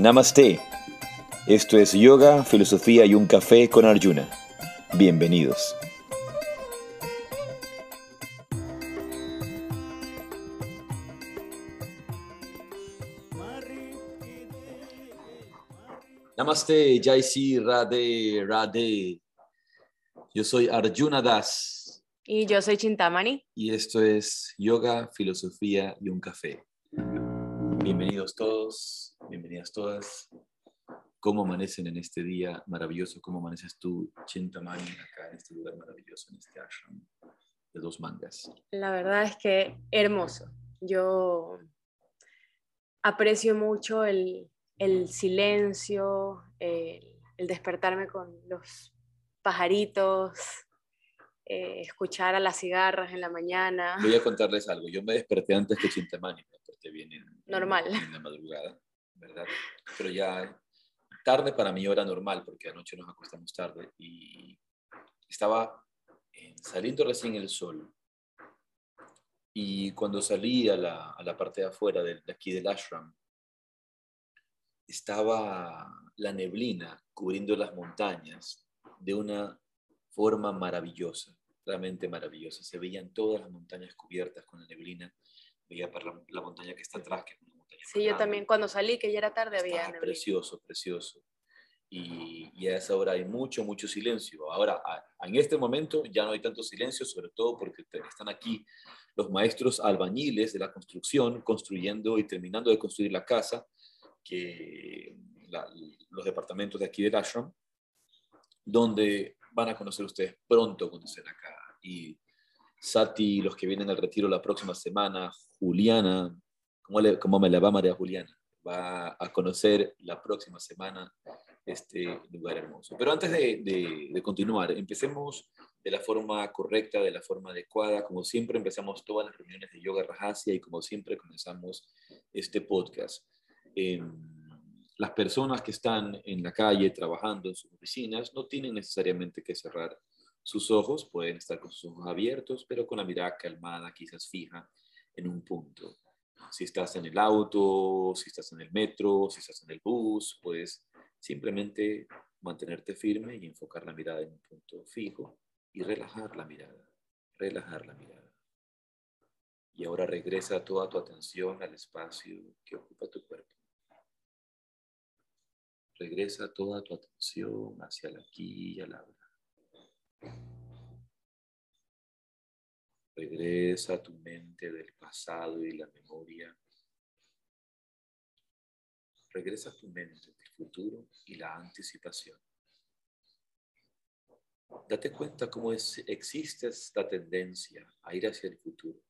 Namaste. Esto es Yoga, Filosofía y un Café con Arjuna. Bienvenidos. Namaste, Jaisi, Radhe, Radhe. Yo soy Arjuna Das. Y yo soy Chintamani. Y esto es Yoga, Filosofía y un Café. Bienvenidos todos, bienvenidas todas. ¿Cómo amanecen en este día maravilloso? ¿Cómo amaneces tú, Chintamani, acá en este lugar maravilloso, en este ashram de dos mangas? La verdad es que hermoso. Yo aprecio mucho el, el silencio, el, el despertarme con los pajaritos, eh, escuchar a las cigarras en la mañana. Voy a contarles algo. Yo me desperté antes que Chintamani, me desperté bien en, Normal. en la madrugada, ¿verdad? Pero ya tarde para mí hora normal, porque anoche nos acostamos tarde y estaba eh, saliendo recién el sol. Y cuando salí a la, a la parte de afuera de, de aquí del ashram, estaba la neblina cubriendo las montañas de una forma maravillosa, realmente maravillosa. Se veían todas las montañas cubiertas con la neblina. Veía para la, la montaña que está atrás, que es Sí, yo también cuando salí, que ya era tarde, había neblina. precioso, precioso. Y, y a esa hora hay mucho, mucho silencio. Ahora, a- en este momento ya no hay tanto silencio, sobre todo porque te- están aquí los maestros albañiles de la construcción, construyendo y terminando de construir la casa, que la- los departamentos de aquí del ashram, donde van a conocer ustedes pronto cuando estén acá. Y Sati, los que vienen al retiro la próxima semana, Juliana, ¿cómo, me la va María Juliana? Va a conocer la próxima semana este lugar hermoso. Pero antes de, continuar, empecemos de la forma correcta, de la forma adecuada. Como siempre, empezamos todas las reuniones de Yoga Rajasya y como siempre comenzamos este podcast. Em, las personas que están en la calle trabajando en sus oficinas no tienen necesariamente que cerrar sus ojos, pueden estar con sus ojos abiertos, pero con la mirada calmada, quizás fija en un punto. Si estás en el auto, si estás en el metro, si estás en el bus, pues simplemente mantenerte firme y enfocar la mirada en un punto fijo y relajar la mirada, relajar la mirada. Y ahora regresa toda tu atención al espacio que ocupa tu cuerpo. Regresa toda tu atención hacia el aquí y el ahora. Regresa a tu mente del pasado y la memoria. Regresa a tu mente del futuro y la anticipación. Date cuenta cómo es- existe esta tendencia a ir hacia el futuro,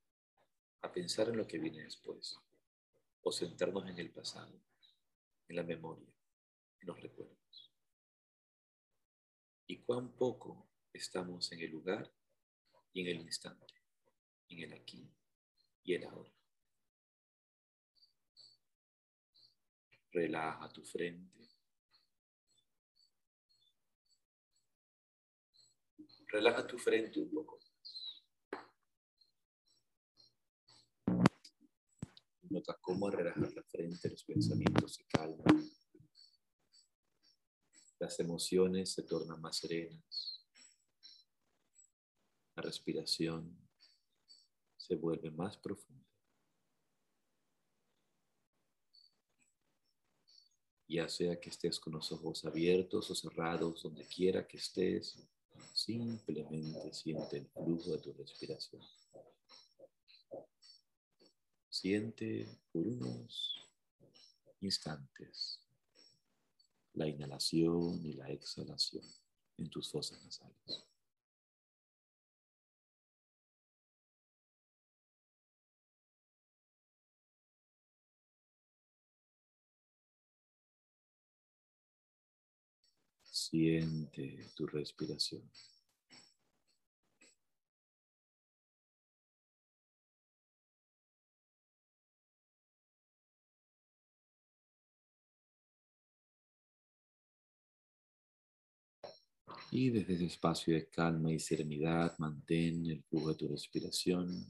a pensar en lo que viene después, o sentarnos en el pasado, en la memoria, en los recuerdos. Y cuán poco estamos en el lugar y en el instante, en el aquí y el ahora. Relaja tu frente. Relaja tu frente un poco. Nota cómo al relajar la frente los pensamientos se calman. Las emociones se tornan más serenas. La respiración se vuelve más profunda. Ya sea que estés con los ojos abiertos o cerrados, donde quiera que estés, simplemente siente el flujo de tu respiración. Siente por unos instantes la inhalación y la exhalación en tus fosas nasales. Siente tu respiración. Y desde ese espacio de calma y serenidad, mantén el flujo de tu respiración.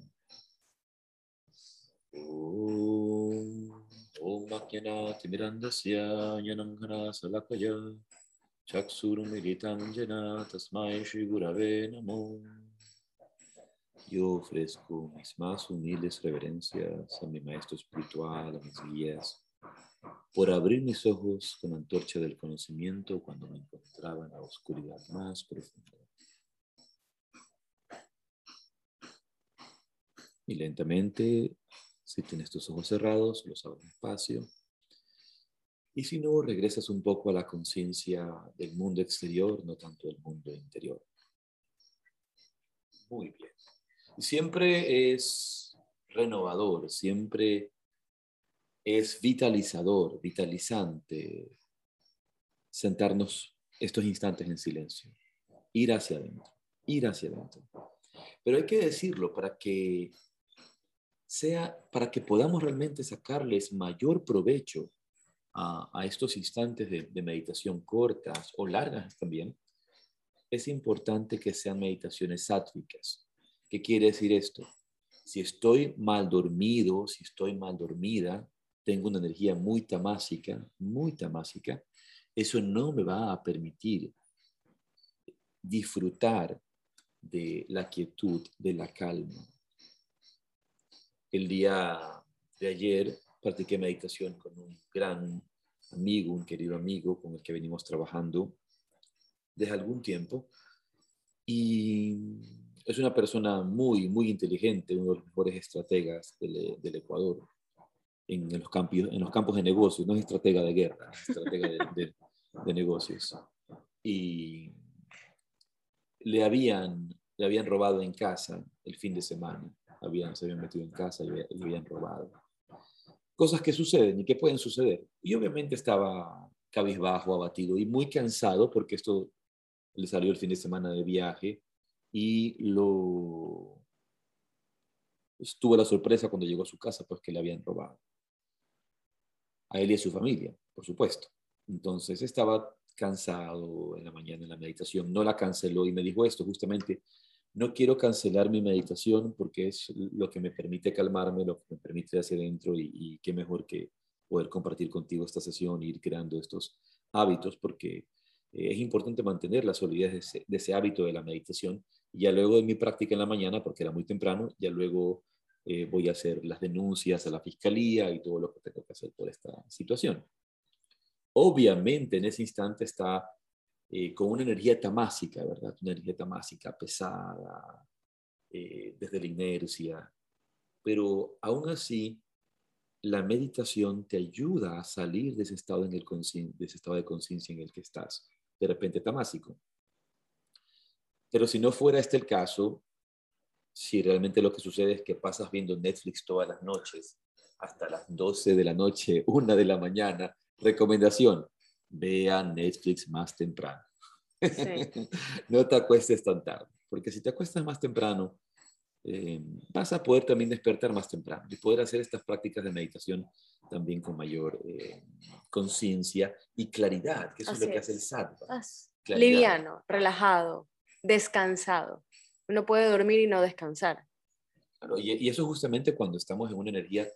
Om. Om Makjana Timirandasya Yanangana Salakaya Chaksuru Tasmai Shri Gurave Namo. Yo ofrezco mis más humildes reverencias a mi maestro espiritual, a mis guías, por abrir mis ojos con antorcha del conocimiento cuando me encontraba en la oscuridad más profunda. Y lentamente, si tienes tus ojos cerrados, los abres despacio. Y si no, regresas un poco a la conciencia del mundo exterior, no tanto del mundo interior. Muy bien. Siempre es renovador, siempre es vitalizador, vitalizante sentarnos estos instantes en silencio, ir hacia adentro, ir hacia adentro. Pero hay que decirlo para que sea, para que podamos realmente sacarles mayor provecho a, estos instantes de, meditación cortas o largas también, es importante que sean meditaciones sáttvicas. ¿Qué quiere decir esto? Si estoy mal dormido, si estoy mal dormida, tengo una energía muy tamásica, muy tamásica, eso no me va a permitir disfrutar de la quietud, de la calma. El día de ayer practiqué meditación con un gran amigo, un querido amigo con el que venimos trabajando desde algún tiempo y es una persona muy, muy inteligente, uno de los mejores estrategas del Ecuador en, los campos, en los campos de negocios, no es estratega de guerra, es estratega de, de, negocios. Y le habían, le habían robado en casa el fin de semana, habían, se habían metido en casa y le, habían robado. Cosas que suceden y que pueden suceder. Y obviamente estaba cabizbajo, abatido y muy cansado porque esto le salió el fin de semana de viaje y lo tuvo la sorpresa cuando llegó a su casa pues que le habían robado a él y a su familia, por supuesto. Entonces estaba cansado en la mañana en la meditación, no la canceló y me dijo esto justamente, no quiero cancelar mi meditación porque es lo que me permite calmarme, lo que me permite hacia adentro y, qué mejor que poder compartir contigo esta sesión ir creando estos hábitos porque eh, es importante mantener la solidez de ese, hábito de la meditación. Ya luego de mi práctica en la mañana, porque era muy temprano, ya luego eh, voy a hacer las denuncias a la fiscalía y todo lo que tengo que hacer por esta situación. Obviamente en ese instante está eh, con una energía tamásica, ¿verdad? Una energía tamásica pesada, eh, desde la inercia, pero aún así la meditación te ayuda a salir de ese estado, de ese estado de conciencia en el que estás, de repente tamásico. Pero si no fuera este el caso, si realmente lo que sucede es que pasas viendo Netflix todas las noches, hasta las 12 de la noche, 1 de la mañana, recomendación, vea Netflix más temprano. no te acuestes tan tarde, porque si te acuestas más temprano, eh, vas a poder también despertar más temprano y poder hacer estas prácticas de meditación también con mayor eh, conciencia y claridad, que eso es lo que hace el sattva. Liviano, relajado, descansado. Uno puede dormir y no descansar. y, eso justamente cuando estamos en una energía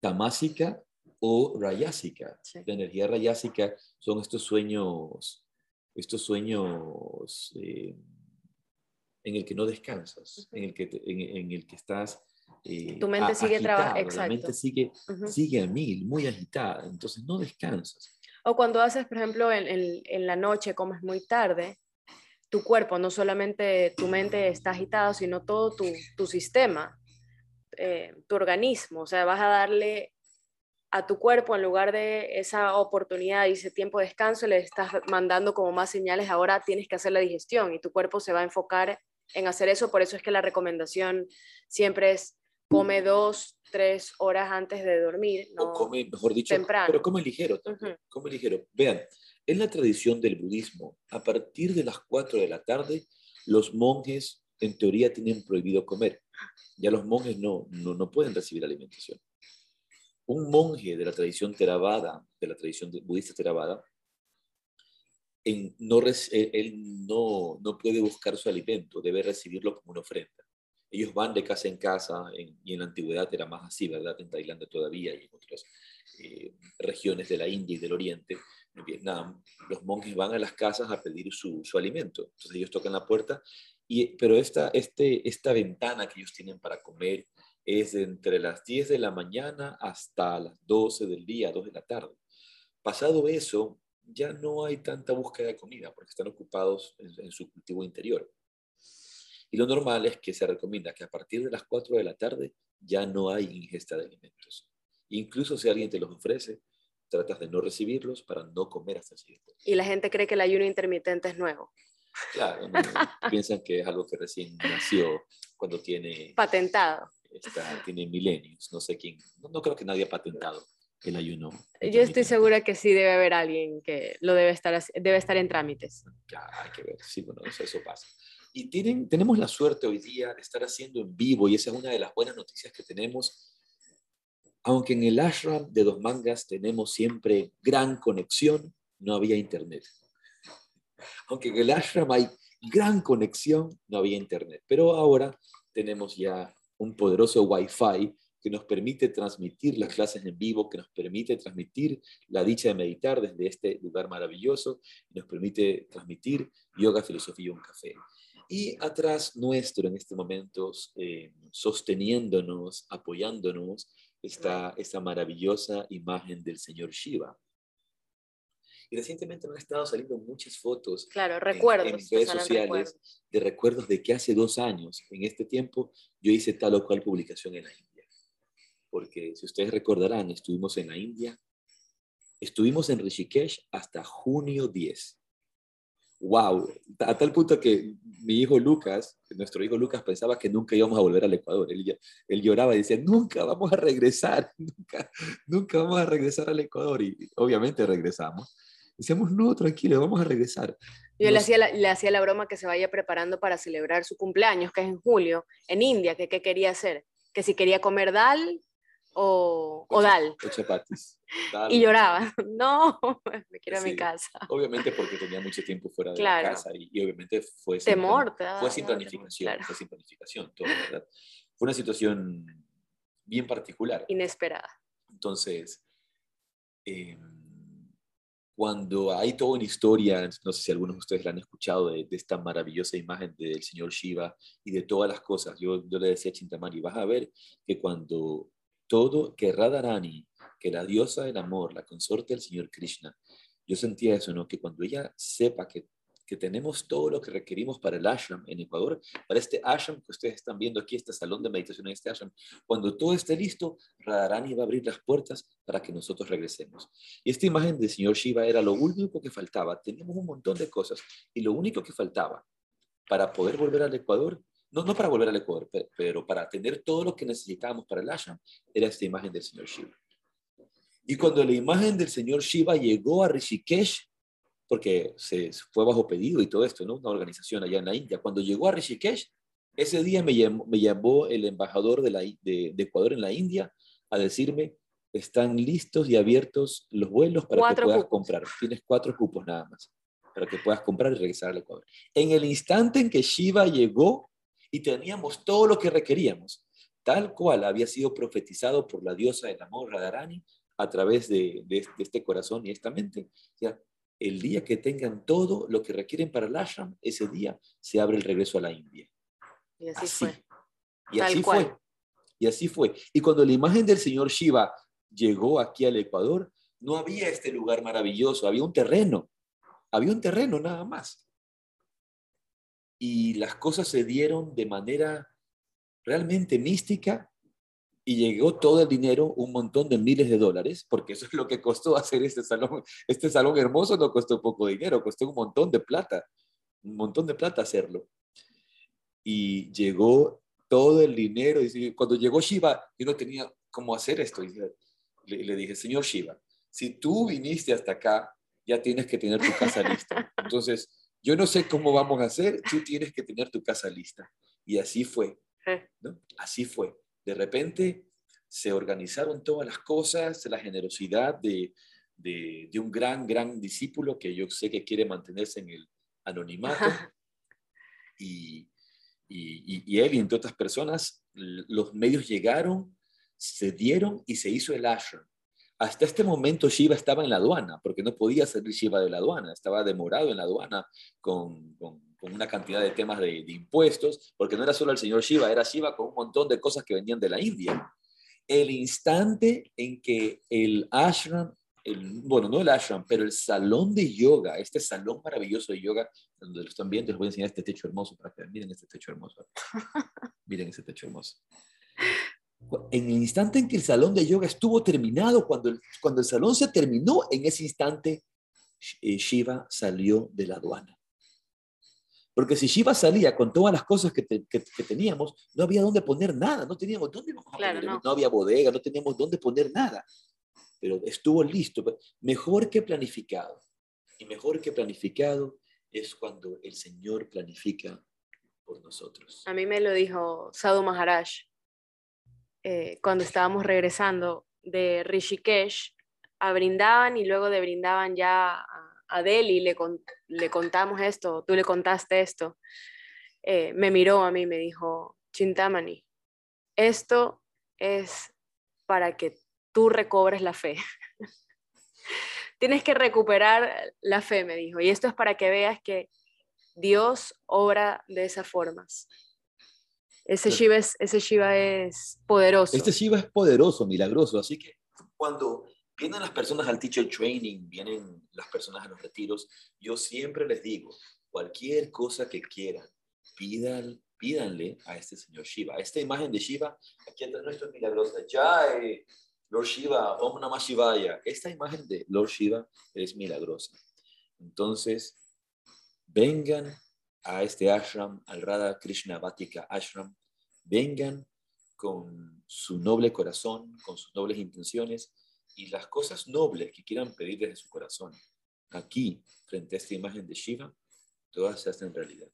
tamásica o rayásica. La energía rayásica son estos sueños, estos sueños eh, en el que no descansas, en, el que en, el que estás eh, tu mente sigue trabajando. La mente sigue, sigue a mil, muy agitada, entonces no descansas. O cuando haces, por ejemplo, en, en, la noche, comes muy tarde, tu cuerpo, no solamente tu mente está agitada, sino todo tu, tu sistema, eh, tu organismo. O sea, vas a darle a tu cuerpo en lugar de esa oportunidad y ese tiempo de descanso, le estás mandando como más señales, ahora tienes que hacer la digestión y tu cuerpo se va a enfocar en hacer eso. Por eso es que la recomendación siempre es come dos, tres horas antes de dormir. No o come, mejor dicho, temprano. pero come ligero, come ligero. Vean, en la tradición del budismo, a partir de las 4 de la tarde, los monjes en teoría tienen prohibido comer. Ya los monjes no, no, pueden recibir alimentación. Un monje de la tradición Theravada, de la tradición budista Theravada, no, él no, no puede buscar su alimento, debe recibirlo como una ofrenda. Ellos van de casa en casa, y en la antigüedad era más así, ¿verdad? En Tailandia todavía y en otros eh, regiones de la India y del Oriente, en Vietnam, los monjes van a las casas a pedir su, su alimento. Entonces ellos tocan la puerta, y, pero esta, este, esta ventana que ellos tienen para comer es entre las 10 de la mañana hasta las 12 del día, 2 de la tarde. Pasado eso, ya no hay tanta búsqueda de comida porque están ocupados en, su cultivo interior. Y lo normal es que se recomienda que a partir de las 4 de la tarde ya no hay ingesta de alimentos. Incluso si alguien te los ofrece, tratas de no recibirlos para no comer hasta el siguiente. Y la gente cree que el ayuno intermitente es nuevo. Claro, piensan que es algo que recién nació cuando tiene... Patentado. Tiene milenios, no sé quién, no, creo que nadie ha patentado el ayuno. Yo estoy segura que sí debe haber alguien que lo debe estar, debe estar en trámites. Ya, hay que ver, sí, bueno, eso, eso pasa. Y tienen, tenemos la suerte hoy día de estar haciendo en vivo, y esa es una de las buenas noticias que tenemos. Aunque en el ashram de Dos Mangas tenemos siempre gran conexión, no había internet. Aunque en el ashram hay gran conexión, no había internet. Pero ahora tenemos ya un poderoso Wi-Fi que nos permite transmitir las clases en vivo, que nos permite transmitir la dicha de meditar desde este lugar maravilloso, y nos permite transmitir yoga, filosofía y un café. Y atrás nuestro, en este momento, eh, sosteniéndonos, apoyándonos, está esa maravillosa imagen del señor Shiva. Y recientemente me han estado saliendo muchas fotos claro, recuerdos, en, redes sociales de recuerdos de que hace dos años, en este tiempo, yo hice tal o cual publicación en la India. Porque si ustedes recordarán, estuvimos en la India, estuvimos en Rishikesh hasta junio 10. ¡Wow! A tal punto que mi hijo Lucas, nuestro hijo Lucas, pensaba que nunca íbamos a volver al Ecuador. Él, él lloraba y decía, nunca vamos a regresar, nunca, nunca vamos a regresar al Ecuador. Y obviamente regresamos Decíamos, no, tranquilo, vamos a regresar. Yo le, hacía la, le hacía la broma que se vaya preparando para celebrar su cumpleaños, que es en julio, en India, que qué quería hacer, que si quería comer dal o, o, dal. O chapatis. y lloraba, no, me quiero a mi casa. Obviamente porque tenía mucho tiempo fuera de la casa y, obviamente fue sin, temor, fue sin planificación, fue sin planificación, todo, ¿verdad? Fue una situación bien particular. Inesperada. Entonces, eh, cuando hay toda una historia, no sé si algunos de ustedes la han escuchado, de, esta maravillosa imagen del señor Shiva y de todas las cosas. Yo, yo le decía a Chintamani, vas a ver que cuando todo, que Radharani, que la diosa del amor, la consorte del señor Krishna, yo sentía eso, ¿no? Que cuando ella sepa que que tenemos todo lo que requerimos para el ashram en Ecuador, para este ashram que ustedes están viendo aquí, este salón de meditación en este ashram. Cuando todo esté listo, Radharani va a abrir las puertas para que nosotros regresemos. Y esta imagen del señor Shiva era lo único que faltaba. Teníamos un montón de cosas y lo único que faltaba para poder volver al Ecuador, no, no para volver al Ecuador, pero, pero para tener todo lo que necesitábamos para el ashram, era esta imagen del señor Shiva. Y cuando la imagen del señor Shiva llegó a Rishikesh, porque se fue bajo pedido y todo esto, ¿no? Una organización allá en la India. Cuando llegó a Rishikesh, ese día me llamó, me llamó el embajador de, la, de, Ecuador en la India a decirme, están listos y abiertos los vuelos para que puedas comprar. Tienes cuatro cupos nada más para que puedas comprar y regresar al Ecuador. En el instante en que Shiva llegó y teníamos todo lo que requeríamos, tal cual había sido profetizado por la diosa del amor, Radharani, a través de, de, este corazón y esta mente, ya el día que tengan todo lo que requieren para el ashram, ese día se abre el regreso a la India. Y así, fue. Y así fue. Y así fue. Y cuando la imagen del señor Shiva llegó aquí al Ecuador, no había este lugar maravilloso, había un terreno. Había un terreno nada más. Y las cosas se dieron de manera realmente mística y llegó todo el dinero, un montón de miles de dólares, porque eso es lo que costó hacer este salón. Este salón hermoso no costó poco dinero, costó un montón de plata, un montón de plata hacerlo. Y llegó todo el dinero. Y cuando llegó Shiva, yo no tenía cómo hacer esto. Y le, le dije, señor Shiva, si tú viniste hasta acá, ya tienes que tener tu casa lista. Entonces, yo no sé cómo vamos a hacer, tú tienes que tener tu casa lista. Y así fue. ¿no? Así fue de repente se organizaron todas las cosas, la generosidad de, un gran, gran discípulo que yo sé que quiere mantenerse en el anonimato. Y, él y entre otras personas, los medios llegaron, se dieron y se hizo el ashram. hasta este momento Shiva estaba en la aduana, porque no podía salir Shiva de la aduana, estaba demorado en la aduana con, una cantidad de temas de, impuestos, porque no era solo el señor Shiva, era Shiva con un montón de cosas que venían de la India. El instante en que el ashram, bueno, no el ashram, pero el salón de yoga, este salón maravilloso de yoga, donde lo están viendo, les voy a enseñar este techo hermoso para que miren este techo hermoso. miren ese techo hermoso en el instante en que el salón de yoga estuvo terminado, cuando el, cuando el salón se terminó, en ese instante eh, Shiva salió de la aduana. Porque si Shiva salía con todas las cosas que, teníamos, no había dónde poner nada, no teníamos dónde poner, no. había bodega, no teníamos dónde poner nada. Pero estuvo listo, mejor que planificado. Y mejor que planificado es cuando el Señor planifica por nosotros. A mí me lo dijo Sadhu Maharaj eh, cuando estábamos regresando de Rishikesh a Brindaban y luego de Brindaban ya a, Delhi le, le contamos esto, tú le contaste esto, eh, me miró a mí y me dijo, Chintamani, esto es para que tú recobres la fe. Tienes que recuperar la fe, me dijo, y esto es para que veas que Dios obra de esas formas. Ese Shiva, es, ese Shiva es poderoso. Este Shiva es poderoso, milagroso. Así que cuando vienen las personas al teacher training, vienen las personas a los retiros, yo siempre les digo, cualquier cosa que quieran, pidan, pídanle a este señor Shiva. Esta imagen de Shiva, aquí está nuestro milagrosa. Jai, Lord Shiva, Om Namah Shivaya. Esta imagen de Lord Shiva es milagrosa. Entonces, vengan a este ashram, al Radha Krishna Vatika Ashram, vengan con su noble corazón, con sus nobles intenciones y las cosas nobles que quieran pedir desde su corazón. Aquí, frente a esta imagen de Shiva, todas se hacen realidad.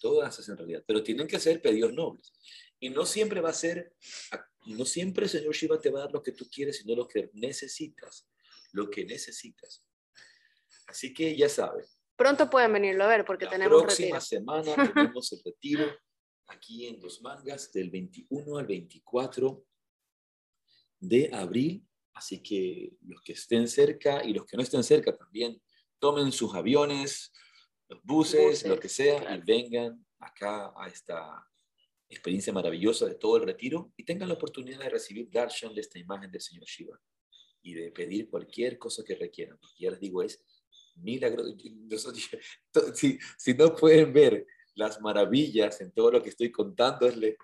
Todas se hacen realidad, pero tienen que ser pedidos nobles. Y no siempre va a ser, no siempre el Señor Shiva te va a dar lo que tú quieres, sino lo que necesitas, lo que necesitas. Así que ya sabes, Pronto pueden venirlo a ver porque tenemos retiro. La próxima semana tenemos el retiro aquí en Dos Mangas del 21 al 24 de abril. Así que los que estén cerca y los que no estén cerca también tomen sus aviones, los buses, lo que sea, y vengan acá a esta experiencia maravillosa de todo el retiro y tengan la oportunidad de recibir darshan de esta imagen del Señor Shiva y de pedir cualquier cosa que requieran. Porque ya les digo, es milagros. Si, si no pueden ver las maravillas en todo lo que estoy contándoles,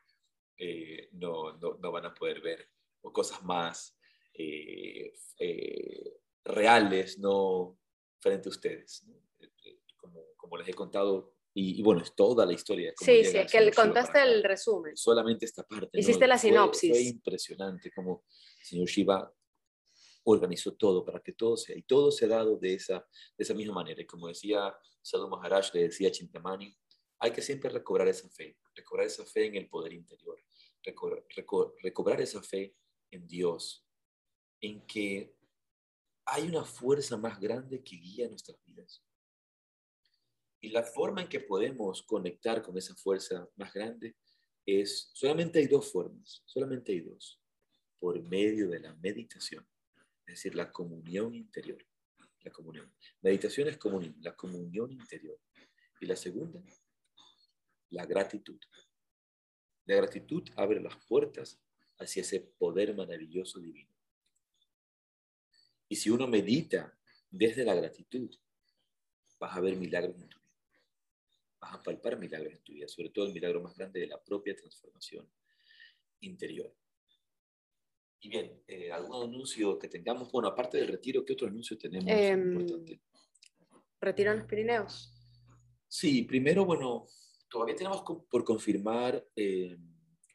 eh, no, no, no, van a poder ver o cosas más eh, eh, reales no frente a ustedes. Como, como, les he contado, y, bueno, es toda la historia. Sí, sí, que le contaste el resumen. Solamente esta parte. Hiciste la sinopsis. Fue, impresionante como el señor Shiva organizó todo para que todo sea, y todo se ha dado de esa, de esa misma manera. Y como decía Sadhu Maharaj, le decía a Chintamani, hay que siempre recobrar esa fe, recobrar esa fe en el poder interior, recobrar esa fe en Dios, en que hay una fuerza más grande que guía nuestras vidas. Y la forma en que podemos conectar con esa fuerza más grande es, solamente hay dos formas, solamente hay dos, por medio de la meditación es decir, la comunión interior. La comunión. Meditación es comunión, la comunión interior. Y la segunda, la gratitud. La gratitud abre las puertas hacia ese poder maravilloso divino. Y si uno medita desde la gratitud, vas a ver milagros en tu vida. Vas a palpar milagros en tu vida, sobre todo el milagro más grande de la propia transformación interior. Y bien, eh, ¿algún anuncio que tengamos? Bueno, aparte del retiro, ¿qué otro anuncio tenemos em, importante? ¿Retiro en los Pirineos? Sí, primero, bueno, todavía tenemos por confirmar em,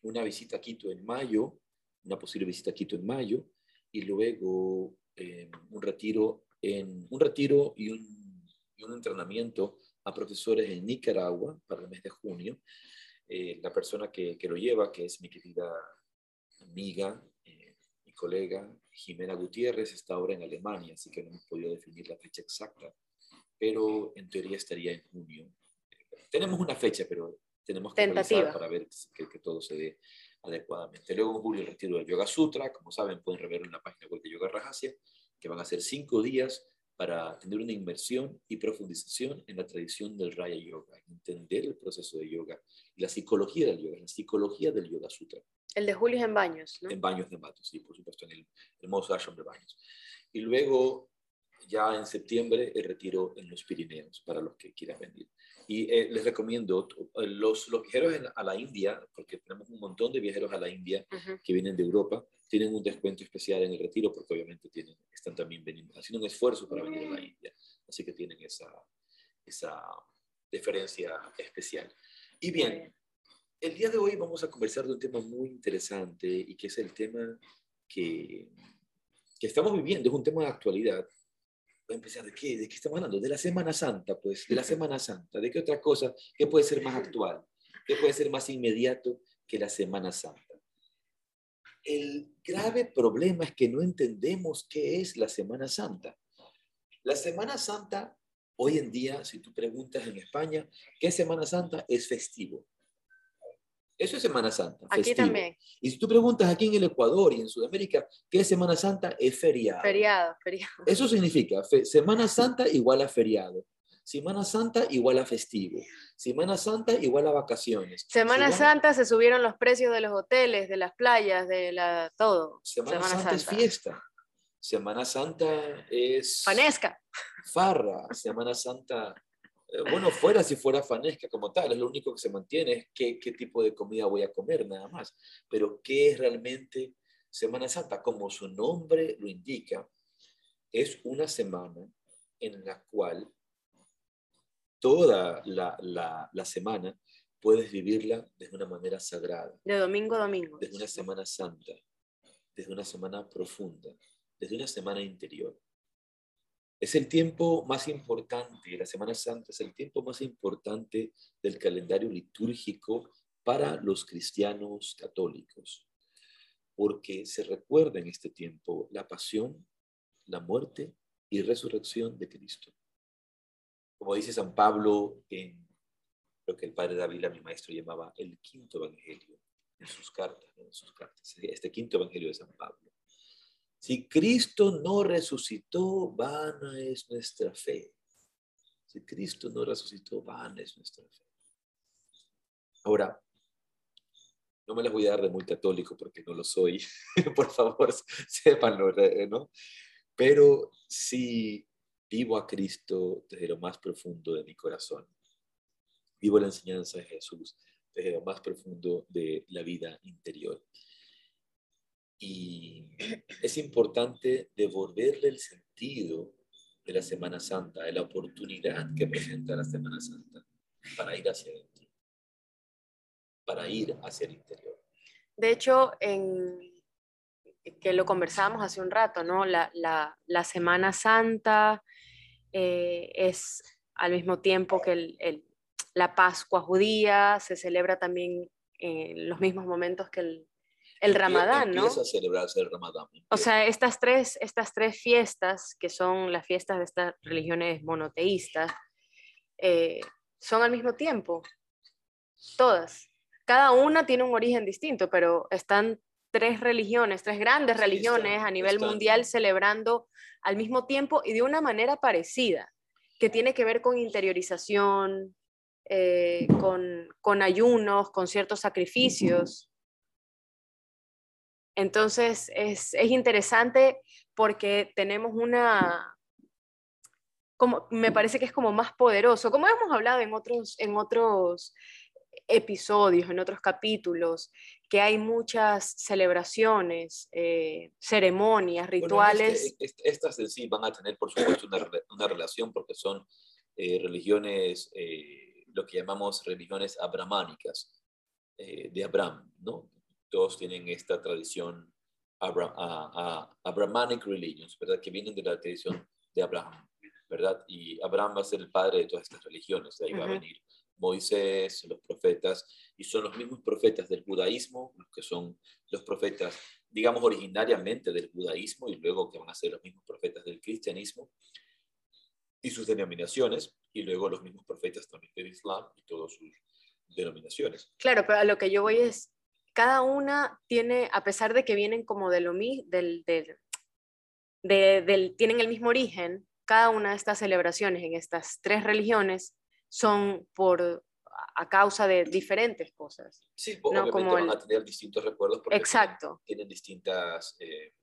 una visita a Quito en mayo, una posible visita a Quito en mayo, y luego em, un retiro en un retiro y un, y un, entrenamiento a profesores en Nicaragua para el mes de junio. Eh, la persona que, que, lo lleva, que es mi querida amiga colega Jimena Gutiérrez está ahora en Alemania, así que no hemos podido definir la fecha exacta, pero en teoría estaría en junio. Tenemos una fecha, pero tenemos que Tentativa. para ver que, todo se dé adecuadamente. Luego en julio el retiro del Yoga Sutra, como saben pueden reverlo en la página web de Yoga Rajasya, que van a ser cinco días para tener una inmersión y profundización en la tradición del Raya Yoga, entender el proceso de yoga y la psicología del yoga, la psicología del Yoga Sutra. El de julio es en Baños, ¿no? En Baños de Matos, sí, por supuesto, en el hermoso ashram de Baños. Y luego, ya en septiembre, el retiro en los Pirineos, para los que quieran venir. Y eh, les recomiendo, eh, los, los viajeros a la India, porque tenemos un montón de viajeros a la India que vienen de Europa, tienen un descuento especial en el retiro, porque obviamente tienen, están también haciendo un esfuerzo para venir a la India. Así que tienen esa, esa diferencia especial. Y bien, el día de hoy vamos a conversar de un tema muy interesante y que es el tema que, que estamos viviendo, es un tema de actualidad. Voy a empezar de qué, de qué estamos hablando, de la Semana Santa, pues, de la Semana Santa, de qué otra cosa, qué puede ser más actual, qué puede ser más inmediato que la Semana Santa. El grave problema es que no entendemos qué es la Semana Santa. La Semana Santa, hoy en día, si tú preguntas en España, ¿qué Semana Santa? Es festivo. Eso es Semana Santa. Aquí también. Y si tú preguntas aquí en el Ecuador y en Sudamérica, ¿qué es Semana Santa? Es feriado. Feriado, feriado. Eso significa Semana Santa igual a feriado. Semana Santa igual a festivo. Semana Santa igual a vacaciones. Semana, Santa se subieron los precios de los hoteles, de las playas, de la todo. Semana, Santa, es fiesta. Semana Santa es... Fanesca. Farra. Semana Santa bueno, fuera si fuera fanesca como tal, es lo único que se mantiene, es qué, qué tipo de comida voy a comer nada más. Pero ¿qué es realmente Semana Santa? Como su nombre lo indica, es una semana en la cual toda la, la, la semana puedes vivirla de una manera sagrada. De domingo a domingo. Desde una semana santa, desde una semana profunda, desde una semana interior. Es el tiempo más importante, la Semana Santa es el tiempo más importante del calendario litúrgico para los cristianos católicos, porque se recuerda en este tiempo la pasión, la muerte y resurrección de Cristo. Como dice San Pablo en lo que el padre David, mi maestro, llamaba el quinto evangelio en sus cartas, en sus cartas, este quinto evangelio de San Pablo. Si Cristo no resucitó, vana es nuestra fe. Si Cristo no resucitó, vana es nuestra fe. Ahora, no me las voy a dar de muy católico porque no lo soy. Por favor, sépanlo, ¿no? Pero si vivo a Cristo desde lo más profundo de mi corazón. Vivo la enseñanza de Jesús desde lo más profundo de la vida interior. Y es importante devolverle el sentido de la Semana Santa, de la oportunidad que presenta la Semana Santa para ir hacia adentro, para ir hacia el interior. De hecho, en, que lo conversábamos hace un rato, ¿no? La, la, Semana Santa eh, es al mismo tiempo que el, la Pascua judía, se celebra también en los mismos momentos que el, el Ramadán, ¿no? Empieza a celebrarse el Ramadán. O sea, estas tres, estas tres fiestas, que son las fiestas de estas religiones monoteístas, eh, son al mismo tiempo, todas. Cada una tiene un origen distinto, pero están tres religiones, tres grandes religiones a nivel mundial celebrando al mismo tiempo y de una manera parecida, que tiene que ver con interiorización, eh, con, con ayunos, con ciertos sacrificios. Entonces, es, interesante porque tenemos una, como, me parece que es como más poderoso, como hemos hablado en otros, en otros episodios, en otros capítulos, que hay muchas celebraciones, eh, ceremonias, rituales. estas en sí van a tener, por supuesto, una, relación porque son eh, religiones, eh, lo que llamamos religiones abramánicas, de Abraham, ¿no? Todos tienen esta tradición Abrahamic religions, ¿verdad? Que vienen de la tradición de Abraham, ¿verdad? Y Abraham va a ser el padre de todas estas religiones, de ahí va a venir Moisés, los profetas, y son los mismos profetas del judaísmo, los que son los profetas, digamos, originariamente del judaísmo, y luego que van a ser los mismos profetas del cristianismo y sus denominaciones, y luego los mismos profetas también del Islam y todas sus denominaciones. Claro, pero a lo que yo voy es, cada una tiene, a pesar de que vienen como de lo mismo, del, del, tienen el mismo origen, cada una de estas celebraciones en estas tres religiones son por a causa de diferentes cosas. Sí, obviamente como van a tener distintos recuerdos porque Exacto. Tienen, distintas eh,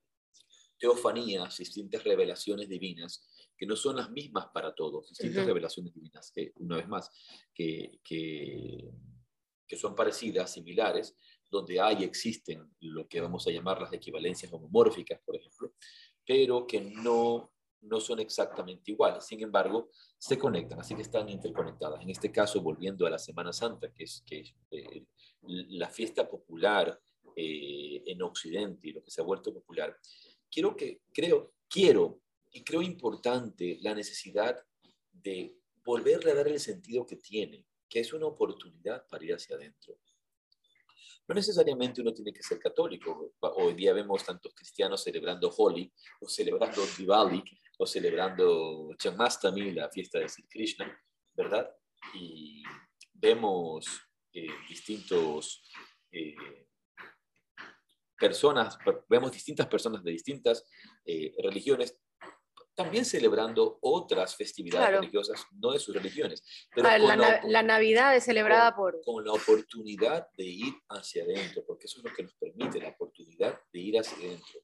teofanías, distintas revelaciones divinas que no son las mismas para todos, distintas revelaciones divinas, que, una vez más, que, que, que, son parecidas, similares, donde hay, existen lo que vamos a llamar las equivalencias homomórficas, por ejemplo, pero que no, no son exactamente iguales. Sin embargo, se conectan, así que están interconectadas. En este caso, volviendo a la Semana Santa, que es, que eh, la fiesta popular eh, en Occidente y lo que se ha vuelto popular, quiero que, creo, quiero y creo importante la necesidad de volverle a dar el sentido que tiene, que es una oportunidad para ir hacia adentro. No necesariamente uno tiene que ser católico. Hoy día vemos tantos cristianos celebrando Holi, o celebrando Diwali, o celebrando Janmashtami, la fiesta de Sri Krishna, ¿verdad? Y vemos eh, distintos eh, personas, vemos distintas personas de distintas eh, religiones también celebrando otras festividades religiosas, no de sus religiones. Pero ah, la, Navidad es celebrada por... Con la oportunidad de ir hacia adentro, porque eso es lo que nos permite, la oportunidad de ir hacia adentro.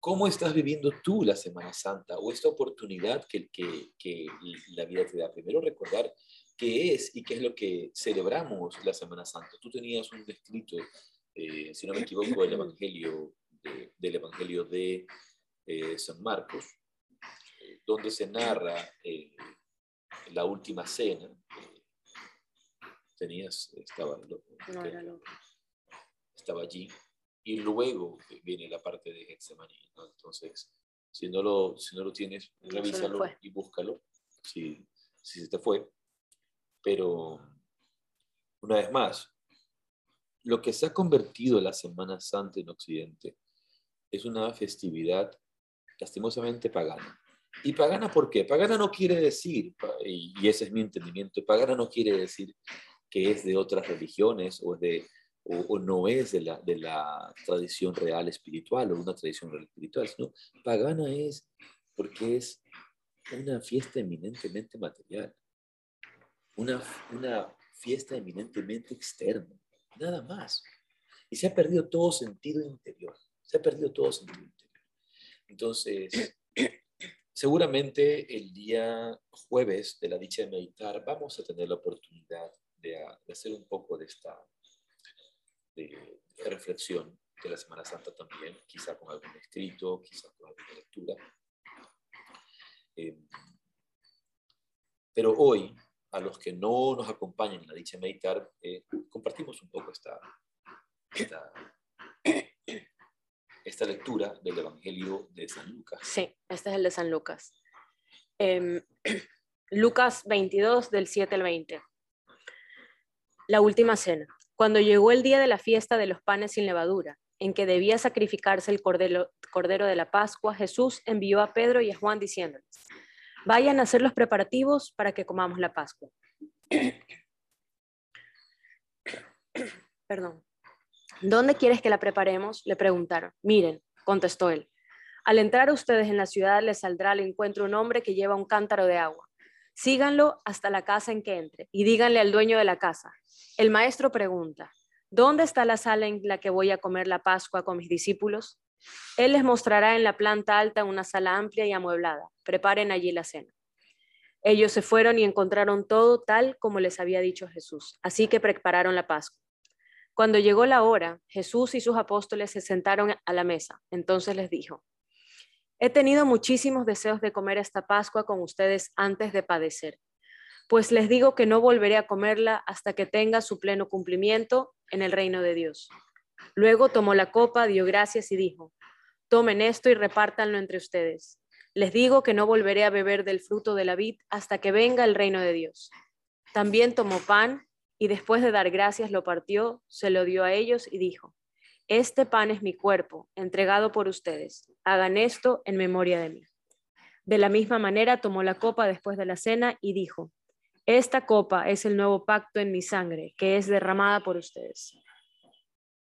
¿Cómo estás viviendo tú la Semana Santa o esta oportunidad que, que, que la vida te da? Primero recordar qué es y qué es lo que celebramos la Semana Santa. Tú tenías un escrito, eh, si no me equivoco, del Evangelio del Evangelio de eh, San Marcos, eh, donde se narra eh, la última cena. tenías, estaba, estaba allí, y luego viene la parte de Getsemaní. Entonces, si no, lo, si no lo tienes, revísalo y búscalo, si, si se te fue. Pero, una vez más, lo que se ha convertido en la Semana Santa en Occidente es una festividad lastimosamente pagana. ¿Y pagana por qué? Pagana no quiere decir, y ese es mi entendimiento, pagana no quiere decir que es de otras religiones o, de, o, no es de la, de la tradición real espiritual o una tradición real espiritual, sino pagana es porque es una fiesta eminentemente material, una, una fiesta eminentemente externa, nada más. Y se ha perdido todo sentido interior, se ha perdido todo sentido. Entonces, seguramente el día jueves de la dicha de meditar vamos a tener la oportunidad de, hacer un poco de esta reflexión de la Semana Santa también, quizá con algún escrito, quizá con alguna lectura. Em, pero hoy, a los que no nos acompañan en la dicha de meditar, eh, compartimos un poco esta, esta esta lectura del Evangelio de San Lucas. Sí, este es el de San Lucas. Em, Lucas 22, del 7 al 20. La última cena. Cuando llegó el día de la fiesta de los panes sin levadura, en que debía sacrificarse el cordero, cordero de la Pascua, Jesús envió a Pedro y a Juan diciéndoles, vayan a hacer los preparativos para que comamos la Pascua. Perdón. ¿Dónde quieres que la preparemos? Le preguntaron. Miren, contestó él. Al entrar ustedes en la ciudad les saldrá al encuentro un hombre que lleva un cántaro de agua. Síganlo hasta la casa en que entre y díganle al dueño de la casa. El maestro pregunta, ¿dónde está la sala en la que voy a comer la Pascua con mis discípulos? Él les mostrará en la planta alta una sala amplia y amueblada. Preparen allí la cena. Ellos se fueron y encontraron todo tal como les había dicho Jesús. Así que prepararon la Pascua. Cuando llegó la hora, Jesús y sus apóstoles se sentaron a la mesa. Entonces les dijo, he tenido muchísimos deseos de comer esta Pascua con ustedes antes de padecer, pues les digo que no volveré a comerla hasta que tenga su pleno cumplimiento en el reino de Dios. Luego tomó la copa, dio gracias y dijo, tomen esto y repártanlo entre ustedes. Les digo que no volveré a beber del fruto de la vid hasta que venga el reino de Dios. También tomó pan y después de dar gracias lo partió, se lo dio a ellos y dijo, Este pan es mi cuerpo, entregado por ustedes. Hagan esto en memoria de mí. De la misma manera tomó la copa después de la cena y dijo, Esta copa es el nuevo pacto en mi sangre, que es derramada por ustedes.